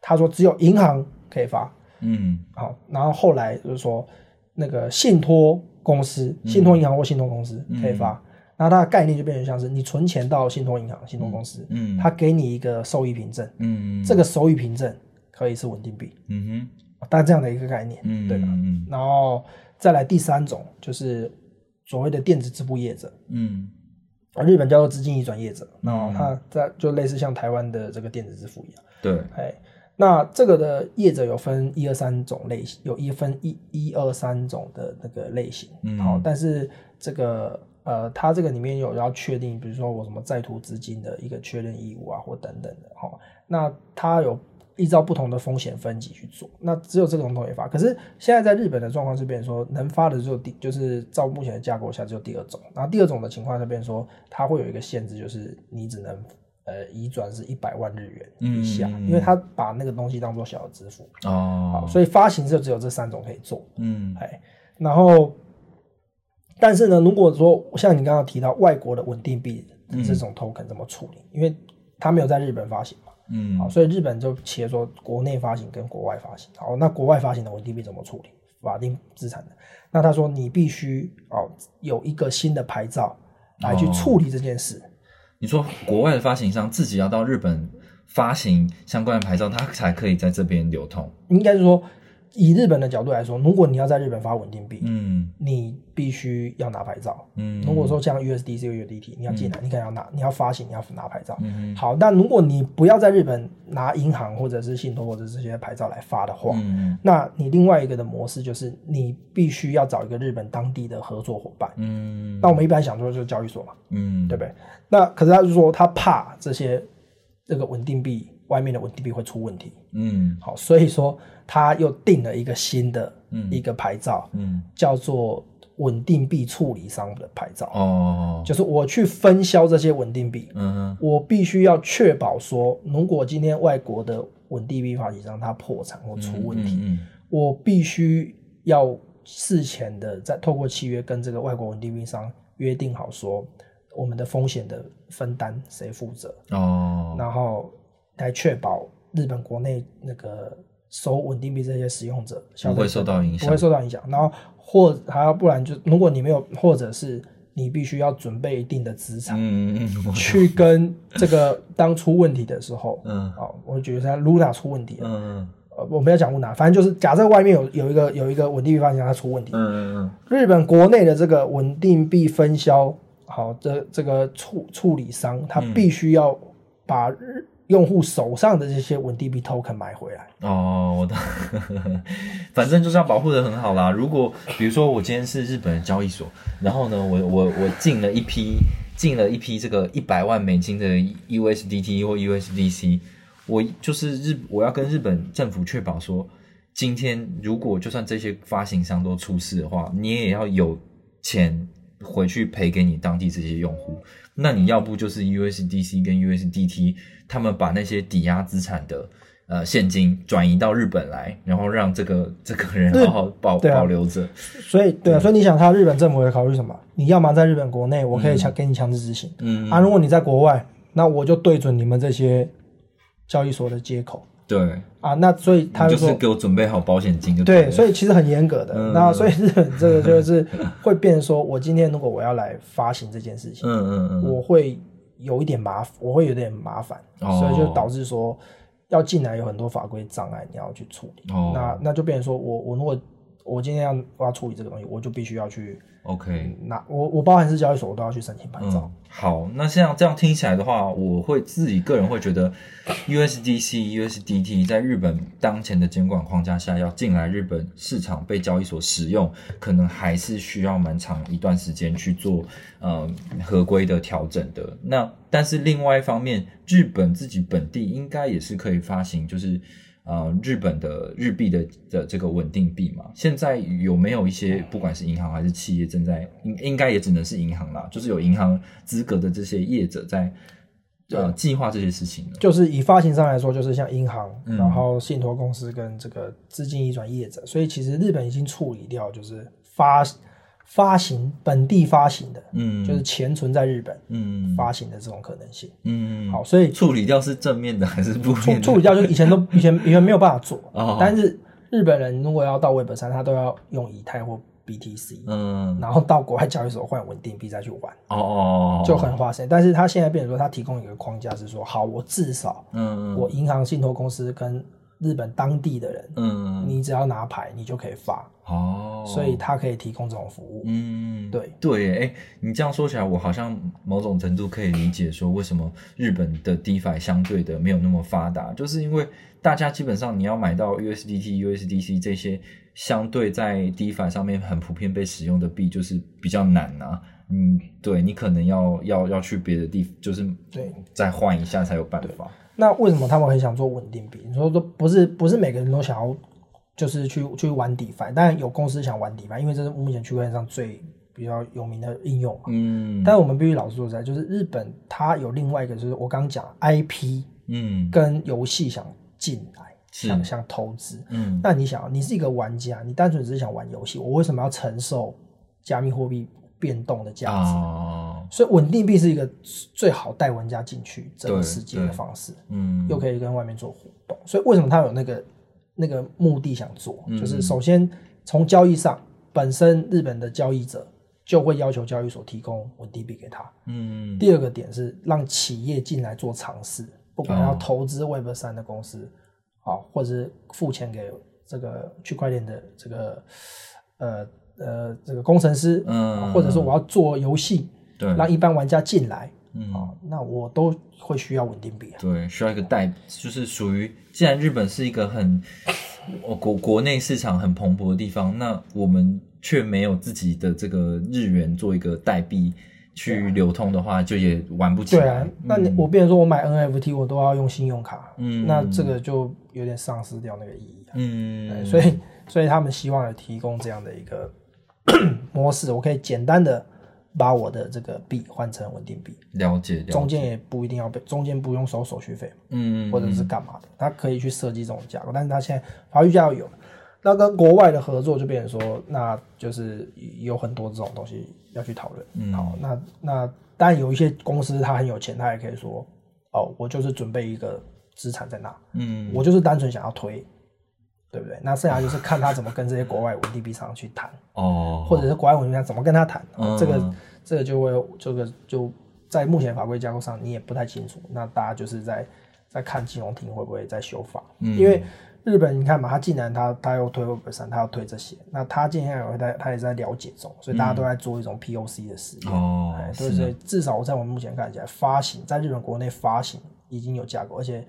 他说只有银行可以发。嗯。好，然后后来就是说那个信托公司、信托银行或信托公司可以发。然后它的概念就变成像是你存钱到信托银行、信托公司，嗯。它给你一个收益凭证，嗯，这个收益凭证可以是稳定币。嗯哼。大概这样的一个概念，嗯对吧？嗯然后再来第三种就是所谓的电子支付业者，嗯。啊，日本叫做资金移转业者，然后嗯它在就类似像台湾的这个电子支付一样，对，哎，那这个的业者有分一二三种类型，有一分一一二三种的那个类型，嗯好，但是这个呃，它这个里面有要确定，比如说我什么在途资金的一个确认义务啊，或等等的，好，那它有依照不同的风险分级去做，那只有这种东西发。可是现在在日本的状况是变成说，能发的就第，就是照目前的架构下只有第二种，然后第二种的情况下变成说，它会有一个限制，就是你只能呃移转是一百万日元以下，因为他把那个东西当做小额支付，哦好，，所以发行就只有这三种可以做。嗯哎，然后，但是呢，如果说像你刚刚提到外国的稳定币的这种 token 怎么处理？因为它没有在日本发行嘛，嗯好，所以日本就切说国内发行跟国外发行。好，那国外发行的稳定币怎么处理？法定资产的，那他说你必须哦有一个新的牌照来去哦处理这件事。你说国外的发行商自己要到日本发行相关的牌照，他才可以在这边流通。应该是说，以日本的角度来说，如果你要在日本发稳定币，嗯你必须要拿牌照。嗯，如果说像 USDC、USDT，你要进来，你可能要拿，你要发行，你要拿牌照。嗯好，但如果你不要在日本拿银行或者是信托或者这些牌照来发的话，嗯那你另外一个的模式就是你必须要找一个日本当地的合作伙伴。嗯那我们一般想说就是交易所嘛，嗯，对不对？那可是他就说他怕这些这个稳定币外面的稳定币会出问题，嗯。好，所以说他又定了一个新的嗯。一个牌照，嗯。叫做稳定币处理商的牌照。哦，就是我去分销这些稳定币，嗯我必须要确保说，如果今天外国的稳定币发行商它破产或出问题，嗯我必须要事前的在透过契约跟这个外国稳定币商约定好说，我们的风险的分担谁负责，嗯哦，然后来确保日本国内那个收稳定币这些使用者消费不会受到影响不会受到影响。然后或还要不然就如果你没有，或者是你必须要准备一定的资产。嗯嗯嗯去跟这个当出问题的时候，嗯啊，我觉得他 Luna 出问题了，嗯呃，我们要讲 Luna，反正就是假设外面有有一个有一个稳定币发行商它出问题，嗯嗯日本国内的这个稳定币分销，好，的这个处处理商，他必须要把日用户手上的这些稳定币 token 买回来。哦，我的，反正就是要保护的很好啦。如果比如说我今天是日本的交易所，然后呢，我我我进了一批进了一批这个一百万美金的 USDT 或 USDC，我就是日我要跟日本政府确保说，今天如果就算这些发行商都出事的话，你也要有钱回去赔给你当地这些用户。那你要不就是 USDC 跟 USDT，他们把那些抵押资产的呃现金转移到日本来，然后让这个这个人好好保、啊。保留着。所以，对啊，所以你想，他日本政府会考虑什么？你要么在日本国内，我可以强给你强制执行，嗯，啊，如果你在国外，那我就对准你们这些交易所的接口对，啊，那所以他就是给我准备好保险金就对，所以其实很严格的。嗯。那所以日本这个就是会变成说，我今天如果我要来发行这件事情，嗯嗯嗯，我会有一点麻烦，我会有点麻烦，哦。所以就导致说要进来有很多法规障碍，你要去处理。哦。那那就变成说我我如果我今天要我要处理这个东西，我就必须要去 OK。那我我包含是交易所，我都要去申请牌照。嗯，好，那像这样听起来的话，我会自己个人会觉得，USDC、USDT 在日本当前的监管框架下，要进来日本市场被交易所使用，可能还是需要蛮长一段时间去做呃合规的调整的。那但是另外一方面，日本自己本地应该也是可以发行，就是。呃，日本的日币的的这个稳定币嘛，现在有没有一些不管是银行还是企业正在应应该也只能是银行啦，就是有银行资格的这些业者在呃计划这些事情呢？就是以发行商来说，就是像银行，嗯。然后信托公司跟这个资金移转业者，所以其实日本已经处理掉，就是发发行本地发行的，嗯，就是钱存在日本嗯。发行的这种可能性。嗯，好，所以处理掉是正面的还是不处？处理掉就以前都以前 以前没有办法做，哦。但是日本人如果要到 Web 三，他都要用以太或 BTC，、嗯，然后到国外交易所换稳定币再去玩，哦。哦，就很花时间。但是他现在变成说，他提供一个框架是说，好，我至少嗯嗯。我银行、信托公司跟日本当地的人，嗯，你只要拿牌，你就可以发，哦，所以它可以提供这种服务。嗯，对对耶，哎，你这样说起来，我好像某种程度可以理解说，为什么日本的 DeFi 相对的没有那么发达，就是因为大家基本上你要买到 USDT、USDC 这些相对在 DeFi 上面很普遍被使用的币，就是比较难啊。嗯，对你可能要要要去别的地，就是对再换一下才有办法。那为什么他们很想做稳定币？你说都不是不是每个人都想要，就是去去玩 DeFi，当然有公司想玩 DeFi，因为这是目前区块链上最比较有名的应用嘛。嗯，但是我们必须老实说实在，就是日本它有另外一个，就是我刚刚讲 IP 嗯跟游戏想进来，想想投资。嗯那你想，你是一个玩家，你单纯只是想玩游戏，我为什么要承受加密货币变动的价值？哦，所以稳定币是一个最好带玩家进去这个世界的方式。嗯，又可以跟外面做互动，所以为什么他有那个那个目的想做？嗯就是首先从交易上，本身日本的交易者就会要求交易所提供稳定币给他。嗯第二个点是让企业进来做尝试，不管要哦投资 Web 三的公司，好、或者是付钱给这个区块链的这个呃呃这个工程师，嗯或者说我要做游戏，对，让一般玩家进来，嗯啊、那我都会需要稳定币啊。对，需要一个代，就是属于，既然日本是一个很，呃国国内市场很蓬勃的地方，那我们却没有自己的这个日元做一个代币去流通的话，就也玩不起来。对啊，那你我变成说我买 NFT 我都要用信用卡，嗯那这个就有点丧失掉那个意义啊。嗯，所以所以他们希望有提供这样的一个 模式，我可以简单的把我的这个币换成稳定币，了解了解，中间也不一定要被中间不用收手续费，嗯，或者是干嘛的，他可以去设计这种架构，但是他现在法律架构有。那跟国外的合作就变成说，那就是有很多这种东西要去讨论。嗯好，那那当然有一些公司他很有钱，他也可以说，哦，我就是准备一个资产在那，嗯，我就是单纯想要推，对不对？那剩下就是看他怎么跟这些国外稳定币商去谈，哦，或者是国外稳定币商怎么跟他谈。嗯这个这个就会这个就在目前法规架构上你也不太清楚，那大家就是在在看金融厅会不会再修法，嗯。因为日本你看嘛，他既然他他又推 Web 三，他要推这些，那他接下来也在他也在了解中，所以大家都在做一种 POC 的实验。哦所以至少在我们目前看起来，发行在日本国内发行已经有架构，而且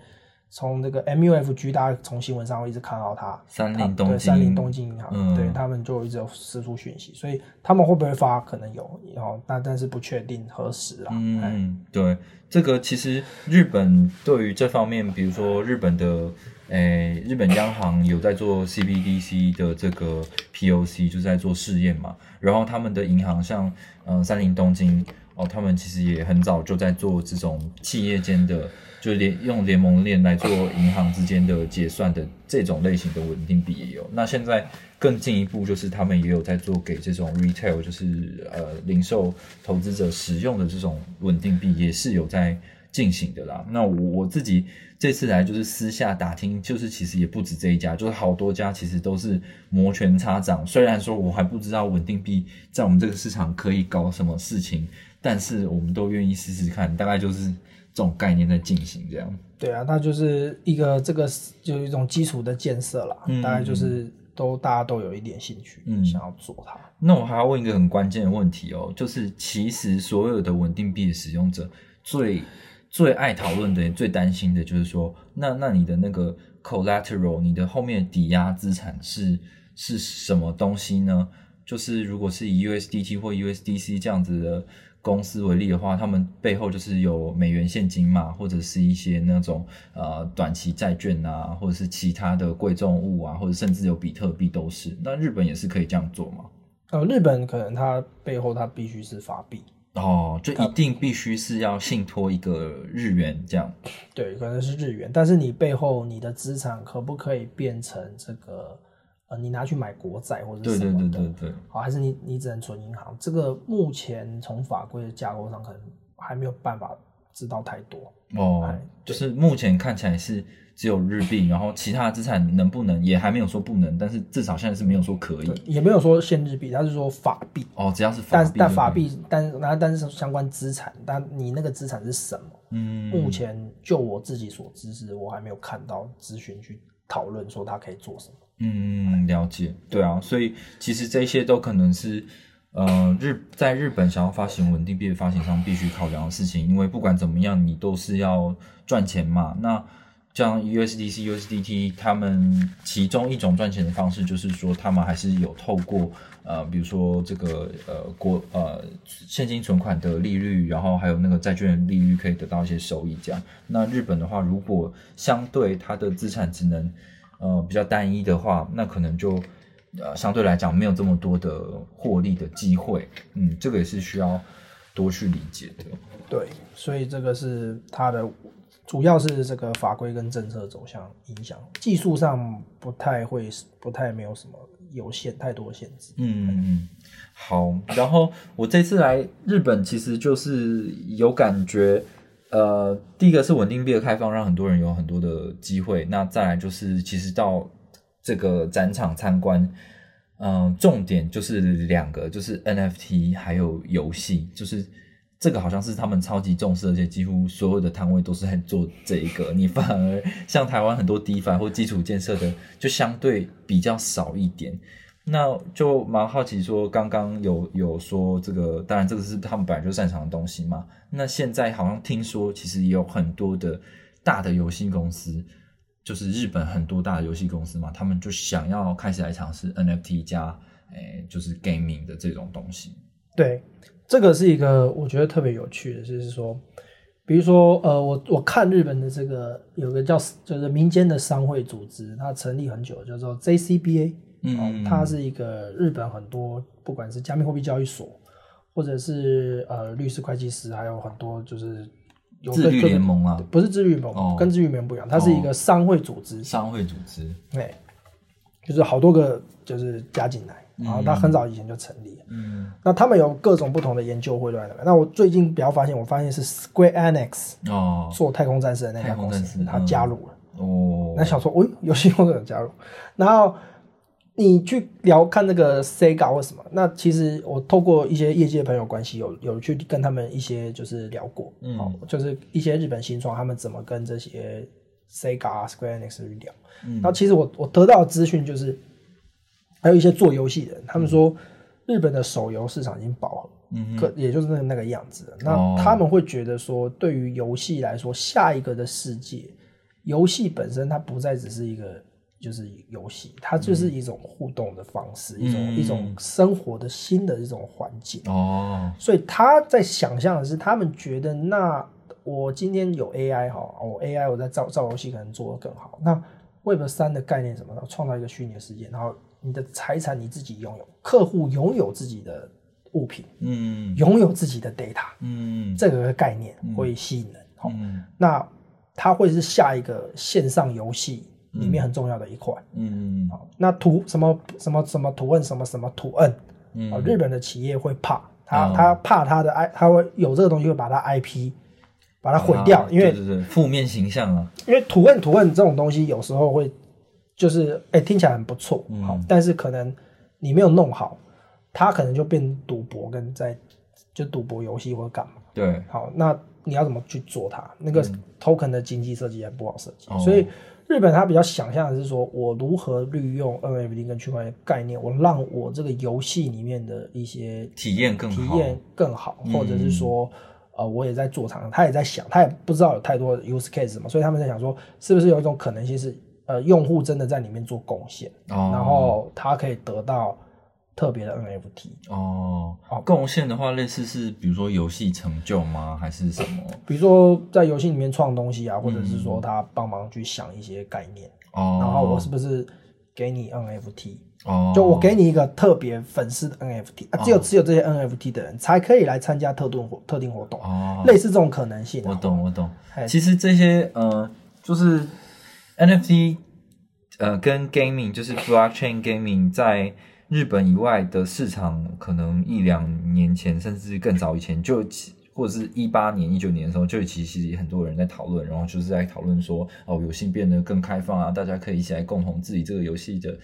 从这个 MUFG，大家从新闻上会一直看到它，三菱东京对三菱东京银行，嗯对他们就一直有释出讯息，所以他们会不会发可能有，然后那但是不确定何时啊。哎嗯，对，这个其实日本对于这方面，比如说日本的，诶，日本央行有在做 CBDC 的这个 POC，就是在做试验嘛。然后他们的银行像，嗯、三菱东京哦，他们其实也很早就在做这种企业间的，就联用联盟链来做银行之间的结算的这种类型的稳定币也有。那现在更进一步，就是他们也有在做给这种 retail，就是呃零售投资者使用的这种稳定币，也是有在进行的啦。那我我自己这次来就是私下打听，就是其实也不止这一家，就是好多家其实都是摩拳擦掌。虽然说我还不知道稳定币在我们这个市场可以搞什么事情，但是我们都愿意试试看，大概就是这种概念在进行这样。对啊，它就是一个这个就一种基础的建设啦，嗯大概就是都大家都有一点兴趣，嗯想要做它。那我还要问一个很关键的问题哦，就是其实所有的稳定币的使用者最最爱讨论的、最担心的就是说，那那你的那个 collateral，你的后面的抵押资产是是什么东西呢？就是如果是以 USDT 或 USDC 这样子的公司为例的话，他们背后就是有美元现金嘛，或者是一些那种呃短期债券啊，或者是其他的贵重物啊，或者甚至有比特币都是。那日本也是可以这样做吗？呃，日本可能它背后它必须是法币，哦，就一定必须是要信托一个日元这样。对，可能是日元，但是你背后你的资产可不可以变成这个呃，你拿去买国债或者是什么的？对对对，好，还是你你只能存银行？这个目前从法规的架构上，可能还没有办法知道太多。哦哎，就是目前看起来是只有日币，然后其他资产能不能也还没有说不能，但是至少现在是没有说可以。也没有说限日币，他是说法币。哦，只要是法但币，但法，币，但然后但是相关资产，但你那个资产是什么？嗯，目前就我自己所知是，我还没有看到咨询去讨论说它可以做什么。嗯，了解，对啊，所以其实这些都可能是呃日在日本想要发行稳定币的发行商必须考量的事情，因为不管怎么样，你都是要赚钱嘛。那像 USDC、USDT，他们其中一种赚钱的方式就是说，他们还是有透过呃，比如说这个呃国呃现金存款的利率，然后还有那个债券利率，可以得到一些收益。这样，那日本的话，如果相对它的资产只能呃比较单一的话，那可能就呃相对来讲没有这么多的获利的机会。嗯，这个也是需要多去理解的。对，所以这个是它的主要是这个法规跟政策走向影响，技术上不太会，不太没有什么有限太多限制。嗯嗯嗯，好。然后我这次来日本，其实就是有感觉。呃，第一个是稳定币的开放，让很多人有很多的机会。那再来就是，其实到这个展场参观，嗯、重点就是两个，就是 NFT 还有游戏，就是这个好像是他们超级重视，而且几乎所有的摊位都是在做这一个。你反而像台湾很多 DeFi 或基础建设的，就相对比较少一点。那就蛮好奇，说刚刚有有说这个，当然这个是他们本来就擅长的东西嘛。那现在好像听说，其实也有很多的大的游戏公司，就是日本很多大的游戏公司嘛，他们就想要开始来尝试 NFT 加诶，就是 gaming 的这种东西。对，这个是一个我觉得特别有趣的，就是说，比如说，呃，我我看日本的这个有个叫就是民间的商会组织，它成立很久，叫做 JCBA。嗯，它是一个日本很多不管是加密货币交易所，或者是呃律师、会计师，还有很多就是有自律联盟啊，不是自律联盟，哦。跟自律联盟不一样，它是一个商会组织，商会组织。对，就是好多个就是加进来，然后它很早以前就成立了。嗯，那他们有各种不同的研究会都在那边。那我最近比较发现，我发现是 Square Enix 哦。做太空战士的那家公司，他加入了。哦，那想说，哦，游戏公司有加入，然后你去聊看那个 Sega 或什么，那其实我透过一些业界朋友关系，有有去跟他们一些就是聊过，嗯。哦，就是一些日本新创他们怎么跟这些 Sega 啊、Square Enix 去聊。嗯。然后其实我我得到的资讯就是，还有一些做游戏的人，他们说日本的手游市场已经饱和，嗯可也就是那个那个样子那他们会觉得说，对于游戏来说，下一个的世界，游戏本身它不再只是一个就是游戏，它就是一种互动的方式，一种嗯一种生活的新的一种环境。哦，所以他在想象的是，他们觉得那我今天有 AI 哈，我 AI 我在造造游戏可能做得更好。那 Web 三的概念什么呢？创造一个虚拟的世界，然后你的财产你自己拥有，客户拥有自己的物品，嗯拥有自己的 data，嗯这个概念会吸引人。好、嗯那它会是下一个线上游戏里面很重要的一块。嗯嗯好，那图什么什么什么图案什么什么图案，嗯。啊，日本的企业会怕他，哦。他怕他的 I，他会有这个东西会把他 IP 把它毁掉，啊因为对对对负面形象啊，因为图案图案这种东西有时候会就是哎、听起来很不错，嗯。好，但是可能你没有弄好，它可能就变赌博跟在就赌博游戏或者干嘛。对，好，那你要怎么去做它？那个 token 的经济设计也不好设计，所以日本它比较想象的是说，我如何利用 NFT 跟区块链概念，我让我这个游戏里面的一些体验更好，体验更好，嗯或者是说，呃，我也在做场，他也在想，他也不知道有太多的 use case 嘛，所以他们在想说，是不是有一种可能性是，呃，用户真的在里面做贡献，哦。然后他可以得到特别的 NFT，哦好，贡献的话，类似是比如说游戏成就吗？还是什么？比如说在游戏里面创东西啊，或者是说他帮忙去想一些概念，哦，然后我是不是给你 NFT？哦，就我给你一个特别粉丝的 NFT 啊，只有持有这些 NFT 的人才可以来参加特定活特定活动，哦，类似这种可能性啊、我懂，我懂。其实这些呃，就是 NFT 呃，跟 gaming 就是 blockchain gaming 在日本以外的市场，可能一两年前甚至更早以前就。或者是一八年、一九年的时候，就其实很多人在讨论，然后就是在讨论说，哦，游戏变得更开放啊，大家可以一起来共同治理这个游戏的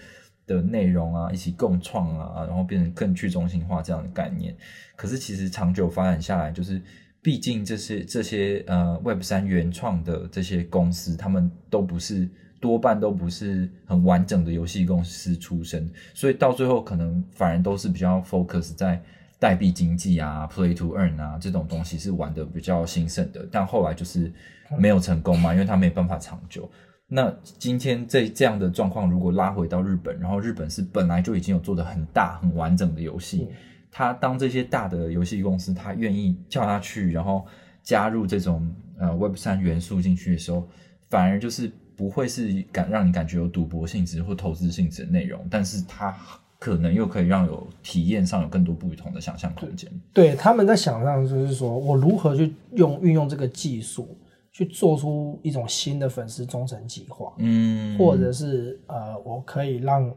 的内容啊，一起共创啊，然后变成更去中心化这样的概念。可是其实长久发展下来，就是毕竟这些这些呃 Web 三原创的这些公司，他们都不是多半都不是很完整的游戏公司出身，所以到最后可能反而都是比较 focus 在代币经济啊、Play to Earn 啊这种东西是玩的比较兴盛的，但后来就是没有成功嘛，因为他没办法长久。那今天这这样的状况，如果拉回到日本，然后日本是本来就已经有做的很大、很完整的游戏，他当这些大的游戏公司他愿意叫他去，然后加入这种呃 Web 三元素进去的时候，反而就是不会是感让你感觉有赌博性质或投资性质的内容，但是它可能又可以让有体验上有更多不同的想象空间。对，他们在想象就是说我如何去用运用这个技术去做出一种新的粉丝忠诚计划，嗯，或者是呃，我可以让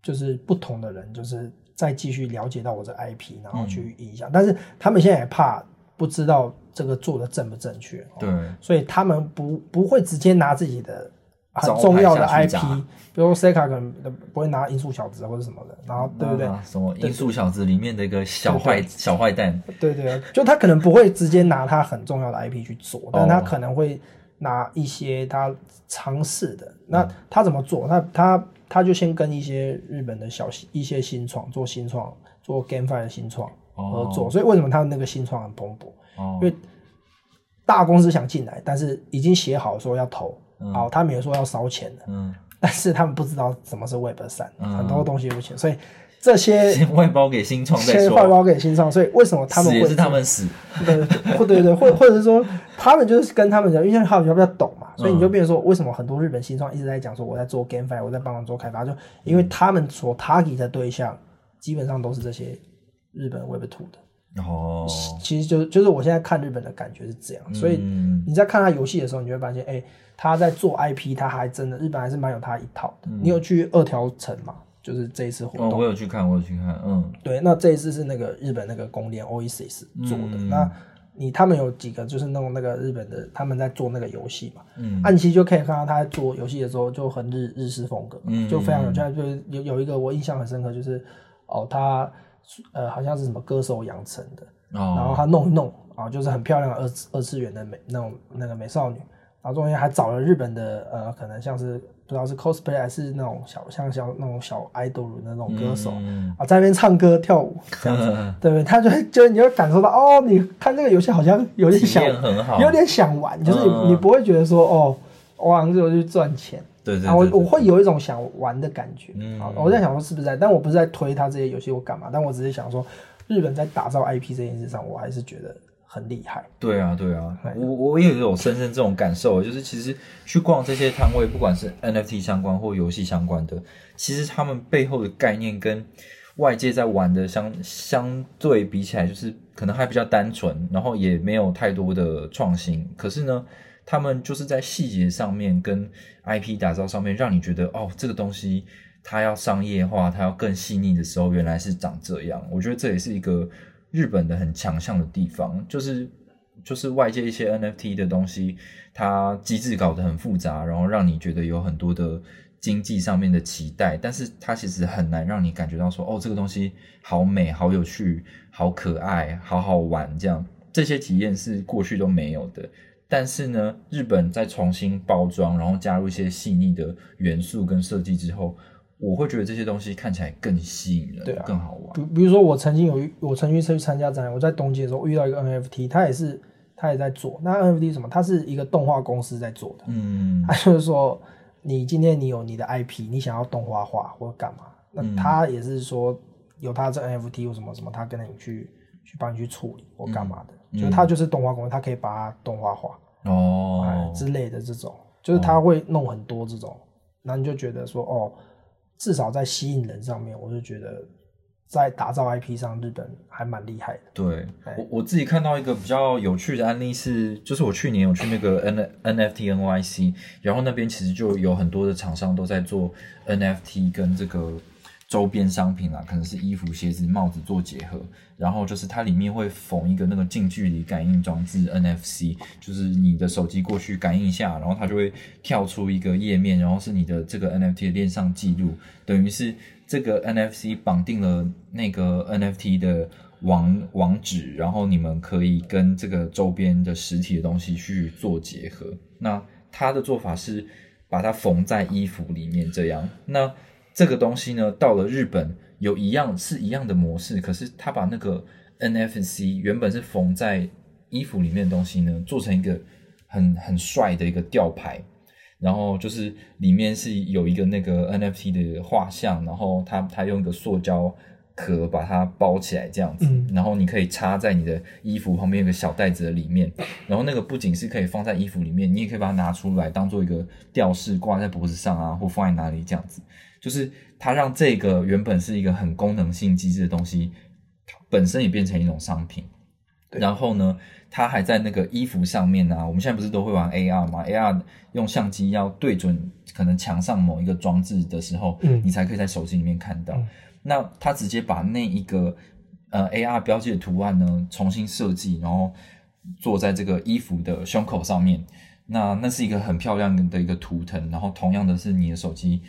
就是不同的人就是再继续了解到我的 IP，然后去影响。但是他们现在也怕不知道这个做的正不正确，哦对，所以他们不不会直接拿自己的很重要的 IP，比如 Seka 可能不会拿音速小子或者什么的，然后对不对？啊什么音速小子里面的一个小坏小坏蛋，对对，就他可能不会直接拿他很重要的 IP 去做，但他哦可能会拿一些他尝试的。那他怎么做？他他他就先跟一些日本的小一些新创做新创，做 GameFi 的新创合作。所以为什么他那个新创很蓬勃？哦因为大公司想进来，但是已经写好说要投，好，他们也说要烧钱的，嗯，但是他们不知道什么是 Web 三、嗯。很多东西不清，所以这些先外包给新创再先外，包给新创，所以为什么他们会是他们死，对，或对对，或或者是说，他们就是跟他们讲，因为他们比较懂嘛，所以你就变成说，为什么很多日本新创一直在讲说我在做 GameFi，我在帮忙做开发，就因为他们所 target 的对象基本上都是这些日本 Web Two 的。哦，其实就是就是我现在看日本的感觉是这样，所以嗯。你在看他游戏的时候，你就会发现，哎、他在做 IP，他还真的日本还是蛮有他一套的。你有去二条城吗？就是这一次活哦，动我有去看，我有去看，嗯对，那这一次是那个日本那个公链 Oasis 做的。嗯那你他们有几个就是弄那个日本的，他们在做那个游戏嘛？嗯啊，你其实就可以看到他在做游戏的时候就很日日式风格，嗯就非常有趣。就是有有一个我印象很深刻，就是哦，他呃好像是什么歌手养成的，哦然后哦，他弄一弄啊，就是很漂亮的二次二次元的美那种那个美少女，然后中间还找了日本的呃，可能像是不知道是 cosplay 还是那种小像小那种小 idol 的那种歌手、嗯啊，在那边唱歌跳舞这样子，对 不对？他就会就你会感受到哦，你看这个游戏好像有点想有点想玩，就是你、嗯你不会觉得说哦，我好像是有去赚钱。对对啊，我我会有一种想玩的感觉。嗯啊，我在想说是不是在，但我不是在推他这些游戏我干嘛，但我只是想说，日本在打造 IP 这件事上，我还是觉得很厉害。对啊，对啊，我我也有深深这种感受，就是其实去逛这些摊位，不管是 NFT 相关或游戏相关的，其实他们背后的概念跟外界在玩的相相对比起来，就是可能还比较单纯，然后也没有太多的创新。可是呢，他们就是在细节上面跟 IP 打造上面，让你觉得哦，这个东西它要商业化，它要更细腻的时候，原来是长这样。我觉得这也是一个日本的很强项的地方，就是就是外界一些 NFT 的东西，它机制搞得很复杂，然后让你觉得有很多的经济上面的期待，但是它其实很难让你感觉到说，哦，这个东西好美、好有趣、好可爱、好好玩，这样这些体验是过去都没有的。但是呢，日本在重新包装，然后加入一些细腻的元素跟设计之后，我会觉得这些东西看起来更吸引人，对啊更好玩。比比如说，我曾经有一我曾经去参加展览，我在东京的时候遇到一个 NFT，他也是他也在做。那 NFT 什么？它是一个动画公司在做的。嗯他就是说，你今天你有你的 IP，你想要动画化或干嘛，那嗯他也是说有他这 NFT 或什么什么，他跟你去去帮你去处理或干嘛的，就是他就是动画公司，他可以把它动画化。哎哦，之类的这种，就是他会弄很多这种，那、你就觉得说哦，至少在吸引人上面，我就觉得在打造 IP 上，日本还蛮厉害的。对哎我我自己看到一个比较有趣的案例是，就是我去年有去那个 N NFT NYC，然后那边其实就有很多的厂商都在做 NFT 跟这个周边商品啦，可能是衣服、鞋子、帽子做结合，然后就是它里面会缝一个那个近距离感应装置 NFC，就是你的手机过去感应一下，然后它就会跳出一个页面，然后是你的这个 NFT 的链上记录，等于是这个 NFC 绑定了那个 NFT 的网网址，然后你们可以跟这个周边的实体的东西去做结合。那它的做法是把它缝在衣服里面，这样。那这个东西呢，到了日本有一样是一样的模式，可是他把那个 NFC 原本是缝在衣服里面的东西呢，做成一个很很帅的一个吊牌。然后就是里面是有一个那个 NFT 的画像，然后他他用一个塑胶壳把它包起来这样子，然后你可以插在你的衣服旁边有个小袋子的里面，然后那个不仅是可以放在衣服里面，你也可以把它拿出来当做一个吊饰挂在脖子上啊，或放在哪里这样子，就是它让这个原本是一个很功能性机制的东西，本身也变成一种商品。然后呢，它还在那个衣服上面啊。我们现在不是都会玩 AR 吗？AR 用相机要对准可能墙上某一个装置的时候，嗯你才可以在手机里面看到。那它直接把那一个呃 AR 标记的图案呢重新设计，然后做在这个衣服的胸口上面。那那是一个很漂亮的一个图腾。然后同样的是，你的手机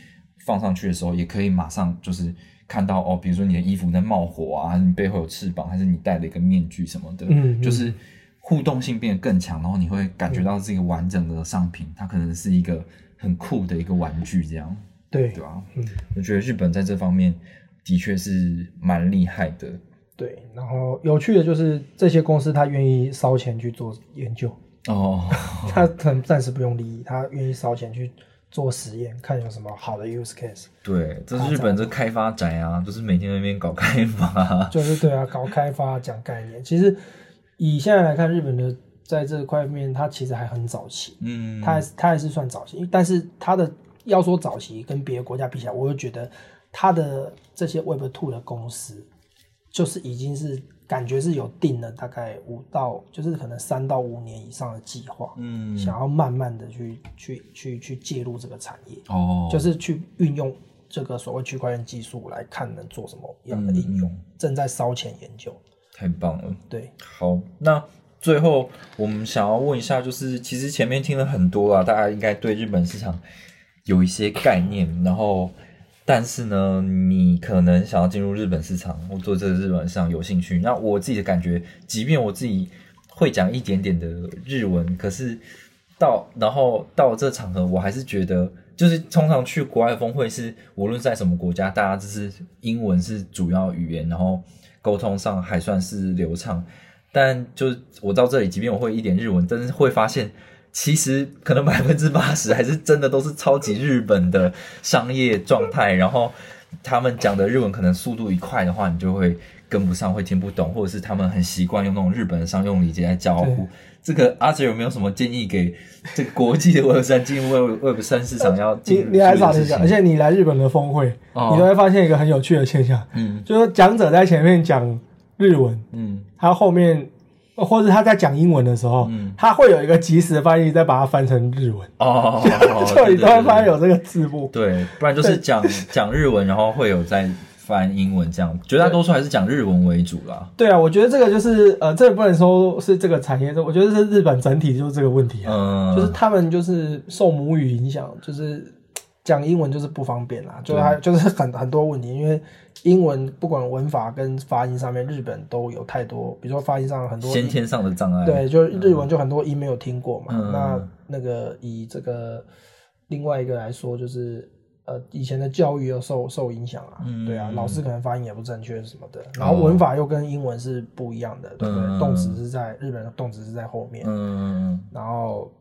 放上去的时候，也可以马上就是看到哦，比如说你的衣服在冒火啊，你背后有翅膀，还是你戴了一个面具什么的，嗯嗯就是互动性变得更强，然后你会感觉到是一个完整的商品，它可能是一个很酷的一个玩具，这样对对吧？嗯，我觉得日本在这方面的确是蛮厉害的。对。然后有趣的就是这些公司他愿意烧钱去做研究，哦，他可能暂时不用利益，他愿意烧钱去做实验，看有什么好的 use case。对，这是日本这开发宅啊，就是每天在那边搞开发。就是对啊，搞开发讲概念。其实以现在来看，日本的在这块面，它其实还很早期，嗯，它还是它还是算早期，但是它的要说早期跟别的国家比起来，我会觉得它的这些 Web Two 的公司，就是已经是感觉是有定了大概五到就是可能三到五年以上的计划，嗯，想要慢慢的去去去去介入这个产业，哦，就是去运用这个所谓区块链技术来看能做什么样的应用，嗯正在烧钱研究。太棒了。对，好，那最后我们想要问一下，就是其实前面听了很多啊，大家应该对日本市场有一些概念，然后但是呢，你可能想要进入日本市场或做这个日本市场有兴趣。那我自己的感觉，即便我自己会讲一点点的日文，可是到然后到这场合，我还是觉得。就是通常去国外峰会是，无论在什么国家，大家就是英文是主要语言，然后沟通上还算是流畅。但就我到这里，即便我会一点日文，但是会发现，其实可能百分之八十 还是真的都是超级日本的商业状态。然后他们讲的日文可能速度一快的话，你就会跟不上，会听不懂，或者是他们很习惯用那种日本的商用礼节来交互对。这个阿哲有没有什么建议给这个国际的 Web 三进入 Web Web 三市场要进入你你来少事情听讲，而且你来日本的峰会，哦你都会发现一个很有趣的现象，嗯就是讲者在前面讲日文，嗯他后面或者他在讲英文的时候，嗯。他会有一个即时翻译，再把它翻成日文，哦，就你都会发现有有这个字幕。对，不然就是讲 讲日文，然后会有在翻英文这样，绝大多数还是讲日文为主啦。对啊，我觉得这个就是呃，这也不能说是这个产业，我觉得是日本整体就是这个问题啊，嗯，就是他们就是受母语影响，就是讲英文就是不方便啦，就是还就是很很多问题，因为英文不管文法跟发音上面，日本都有太多，比如说发音上很多先天上的障碍。对，就日文就很多音没有听过嘛。嗯那那个以这个另外一个来说，就是呃以前的教育又受受影响啊，嗯对啊，老师可能发音也不正确什么的，然后文法又跟英文是不一样的，对不对？嗯动词是在日本的动词是在后面，嗯然后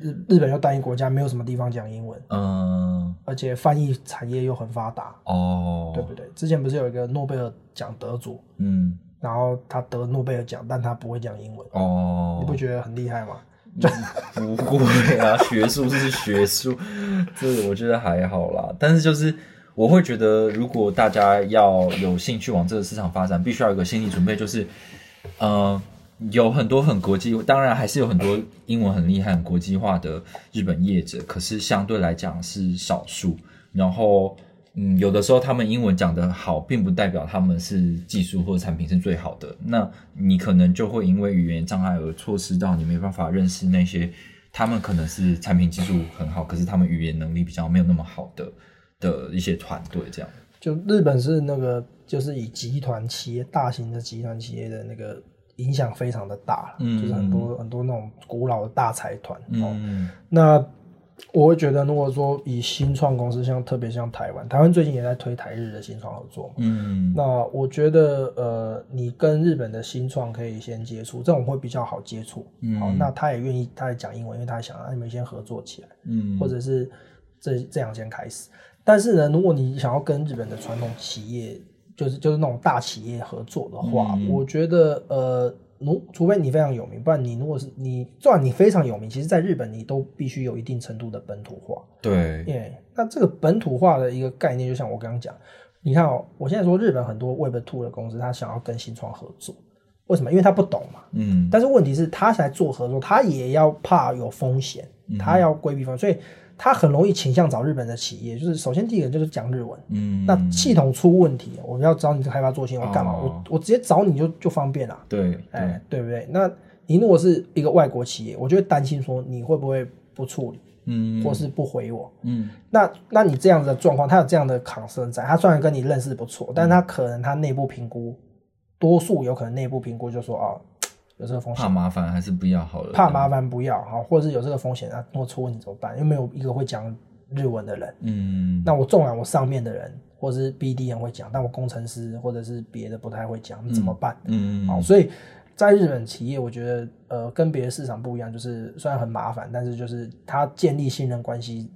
日日本又单一国家，没有什么地方讲英文，嗯而且翻译产业又很发达，哦，对不对？之前不是有一个诺贝尔奖得主，嗯然后他得诺贝尔奖，但他不会讲英文，哦，你不觉得很厉害吗？不会啊，学术是学术，这个我觉得还好啦。但是就是我会觉得，如果大家要有兴趣往这个市场发展，必须要有一个心理准备，就是呃，有很多很国际，当然还是有很多英文很厉害、很国际化的日本业者，可是相对来讲是少数。然后嗯，有的时候他们英文讲得好，并不代表他们是技术或者产品是最好的。那你可能就会因为语言障碍而错失到你没办法认识那些他们可能是产品技术很好，可是他们语言能力比较没有那么好的的一些团队。这样，就日本是那个就是以集团企业、大型的集团企业的那个影响非常的大，嗯就是很多很多那种古老的大财团。哦，嗯那我会觉得，如果说以新创公司，像特别像台湾，台湾最近也在推台日的新创合作嘛。嗯那我觉得，呃，你跟日本的新创可以先接触，这种会比较好接触。嗯好，那他也愿意，他也讲英文，因为他想让你们先合作起来，嗯，或者是这这样先开始。但是呢，如果你想要跟日本的传统企业，就是就是那种大企业合作的话，嗯我觉得，呃，如除非你非常有名，不然你如果是你，就算你非常有名，其实在日本你都必须有一定程度的本土化。对，耶、那这个本土化的一个概念，就像我刚刚讲，你看哦，我现在说日本很多 Web Two 的公司，他想要跟新创合作，为什么？因为他不懂嘛。嗯但是问题是，他来做合作，他也要怕有风险，他要规避风险，所以他很容易倾向找日本的企业。就是首先第一个就是讲日文，嗯，那系统出问题，我们要找你的开发做新，我干嘛？哦我我直接找你就就方便了，对哎对，，对不对？那你如果是一个外国企业，我就会担心说你会不会不处理，嗯或是不回我。嗯那那你这样子的状况，他有这样的 concern 在，他虽然跟你认识不错，但他可能他内部评估，多数有可能内部评估就说哦，有这个风险，怕麻烦还是不要好了，怕麻烦不要哈，或者是有这个风险啊，如果出问题怎么办？又没有一个会讲日文的人，嗯，那我纵然我上面的人或者是 BD 很会讲，但我工程师或者是别的不太会讲，那怎么办？嗯好，所以在日本企业，我觉得呃跟别的市场不一样，就是虽然很麻烦，但是就是他建立信任关系，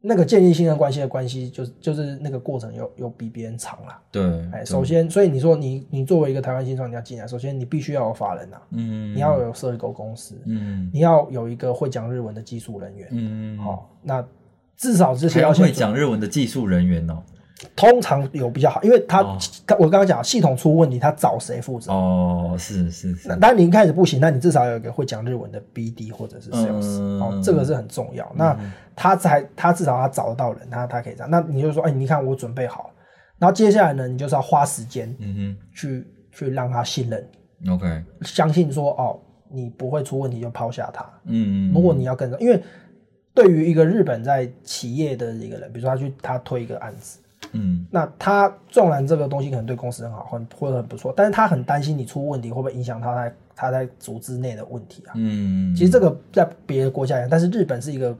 那个建立信任关系的关系，就是就是那个过程有有比别人长啦。对，哎，首先，所以你说你你作为一个台湾新创，你要进来，首先你必须要有法人呐、嗯，你要有设立狗公司，嗯。你要有一个会讲日文的技术人员。嗯，好、那至少这些还要先会讲日文的技术人员哦，通常有比较好，因为他、哦。他我刚刚讲系统出问题，他找谁负责？哦，是是是。那，当你一开始不行，那你至少有一个会讲日文的 BD 或者是 sales，、嗯。哦，这个是很重要。那他才他至少他找得到人，他他可以这样。那你就说，哎，你看我准备好了，然后接下来呢，你就是要花时间嗯哼。去去让他信任，OK，相信说哦，你不会出问题就抛下他。嗯，如果你要跟着，因为对于一个日本在企业的一个人，比如说他去他推一个案子，嗯那他纵然这个东西可能对公司很好，很或者很不错，但是他很担心你出问题会不会影响他在他在组织内的问题啊。嗯，其实这个在别的国家一样，但是日本是一个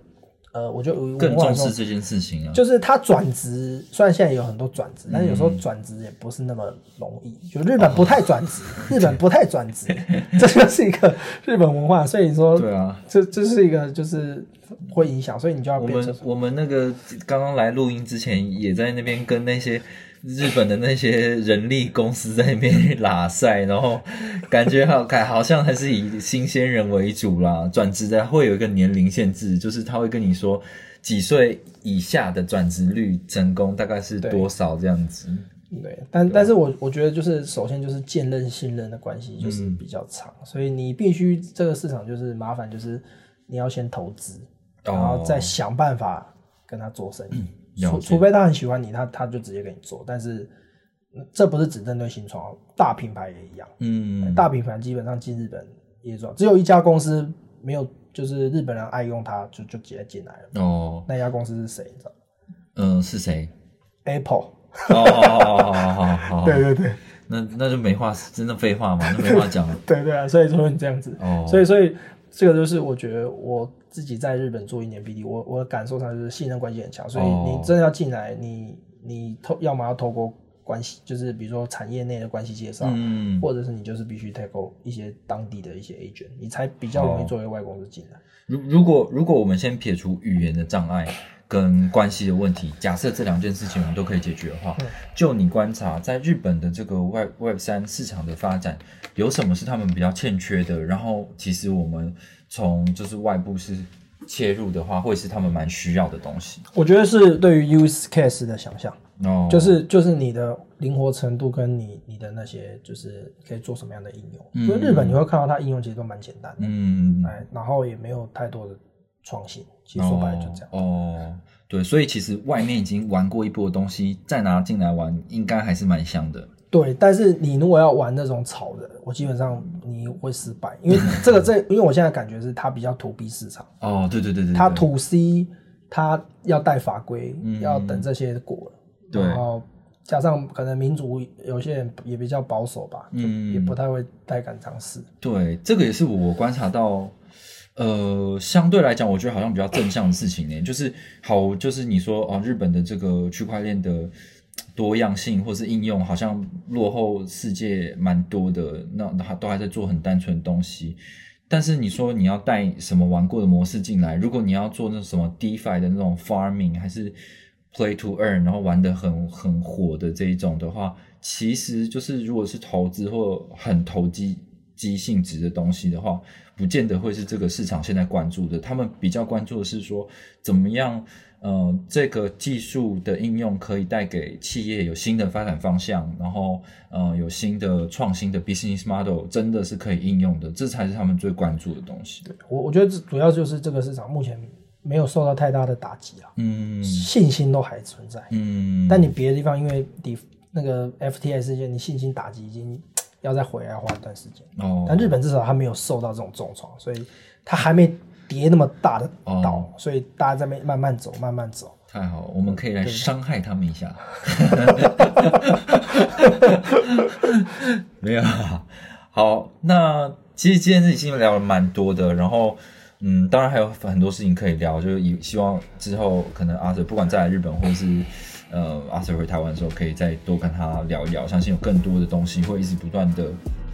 呃，我觉得更重视这件事情啊，就是他转职，虽然现在有很多转职，但是有时候嗯转职也不是那么容易。就日本不太转职，日本不太转职，这就是一个日本文化。所以说，对啊。这这是一个就是会影响，所以你就要我们我们那个刚刚来录音之前，也在那边跟那些日本的那些人力公司在那边拉赛，然后感觉好看，好像还是以新鲜人为主啦。转职的会有一个年龄限制，就是他会跟你说几岁以下的转职率成功大概是多少这样子。对，但但是我我觉得就是首先就是见任信任的关系就是嗯比较长，所以你必须这个市场就是麻烦，就是你要先投资，哦然后再想办法跟他做生意。除除非他很喜欢你，他他就直接给你做。但是嗯这不是只针对新创，大品牌也一样。嗯，大品牌基本上进日本也做，只有一家公司没有，就是日本人爱用它，就就直接进来了。哦，那家公司是谁？你知道吗嗯、是谁？？Apple。哦哦哦哦哦哦，对对对那那就没话，真的废话嘛，那没话讲了。对对啊！所以说你这样子，哦，所以所以这个就是我觉得我自己在日本做一年 BD，我我的感受上就是信任关系很强，所以哦。你真的要进来，你你透要么要透过关系，就是比如说产业内的关系介绍，嗯，或者是你就是必须 take 一些当地的一些 agent，你才比较容易作为外公司进来。如如果如果我们先撇除语言的障碍跟关系的问题，假设这两件事情我们都可以解决的话，就你观察，在日本的这个 Web Web 三市场的发展，有什么是他们比较欠缺的？然后其实我们从就是外部是切入的话，会是他们蛮需要的东西。我觉得是对于 use case 的想象，哦，就是就是你的灵活程度跟你你的那些就是可以做什么样的应用。因为日本你会看到它应用其实都蛮简单的，嗯，哎，然后也没有太多的创新，其实说白了就这样。哦。哦，对，所以其实外面已经玩过一波的东西，再拿进来玩，应该还是蛮香的。对，但是你如果要玩那种炒的，我基本上你会失败，因为这个这，因为我现在感觉是它比较 to B 市场，哦，对对对对，它对 to C 它要带法规，嗯要等这些过了，对然后加上可能民族有些人也比较保守吧，就嗯也不太会太敢尝试。对，这个也是我观察到，呃，相对来讲，我觉得好像比较正向的事情呢，就是好，就是你说啊，日本的这个区块链的多样性或是应用，好像落后世界蛮多的，那他都还在做很单纯的东西。但是你说你要带什么玩过的模式进来，如果你要做那什么 DeFi 的那种 farming，还是 Play to Earn，然后玩的很很火的这一种的话，其实就是如果是投资或很投机机性质的东西的话，不见得会是这个市场现在关注的。他们比较关注的是说，怎么样，呃，这个技术的应用可以带给企业有新的发展方向，然后呃有新的创新的 business model，真的是可以应用的，这才是他们最关注的东西。对我我觉得主要就是这个市场目前没有受到太大的打击啊，嗯信心都还存在。嗯，但你别的地方因为底那个 FTS 事件，你信心打击已经要再回来花一段时间。哦，但日本至少它没有受到这种重创，所以它还没跌那么大的哦倒，所以大家在慢慢走，慢慢走。太好了，我们可以来伤害他们一下。没有啊，好，那其实今天已经聊了蛮多的，然后嗯，当然还有很多事情可以聊，就是以希望之后可能阿 Sir 不管再来日本或是呃阿 Sir 回台湾的时候，可以再多跟他聊一聊，相信有更多的东西会一直不断的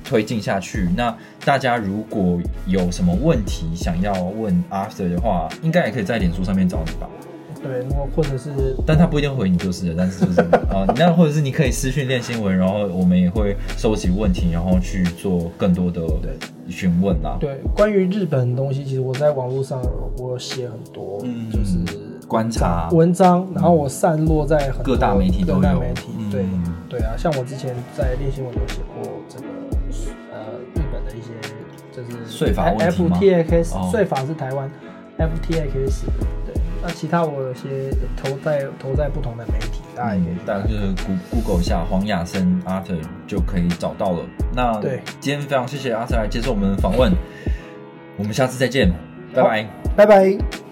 推进下去。那大家如果有什么问题想要问阿 Sir 的话，应该也可以在脸书上面找你吧。对，然后或者是但他不一定回你就是了，但是就是啊，那或者是你可以私讯练新闻，然后我们也会收集问题，然后去做更多的询问啦。对关于日本的东西，其实我在网络上我有写很多，嗯就是观察文章，然后我散落在很多各大媒体都有各大媒体，嗯对对啊，像我之前在练新闻有写过这个呃日本的一些就是税法问题吗 FTX 哦税法是台湾 FTX 对，那其他我有些投在投在不同的媒体，大家也可以嗯，大概就是 Goo- Google 一下黄雅生 Arthur 就可以找到了。那对今天非常谢谢 Arthur 来接受我们的访问，我们下次再见，拜拜。拜拜。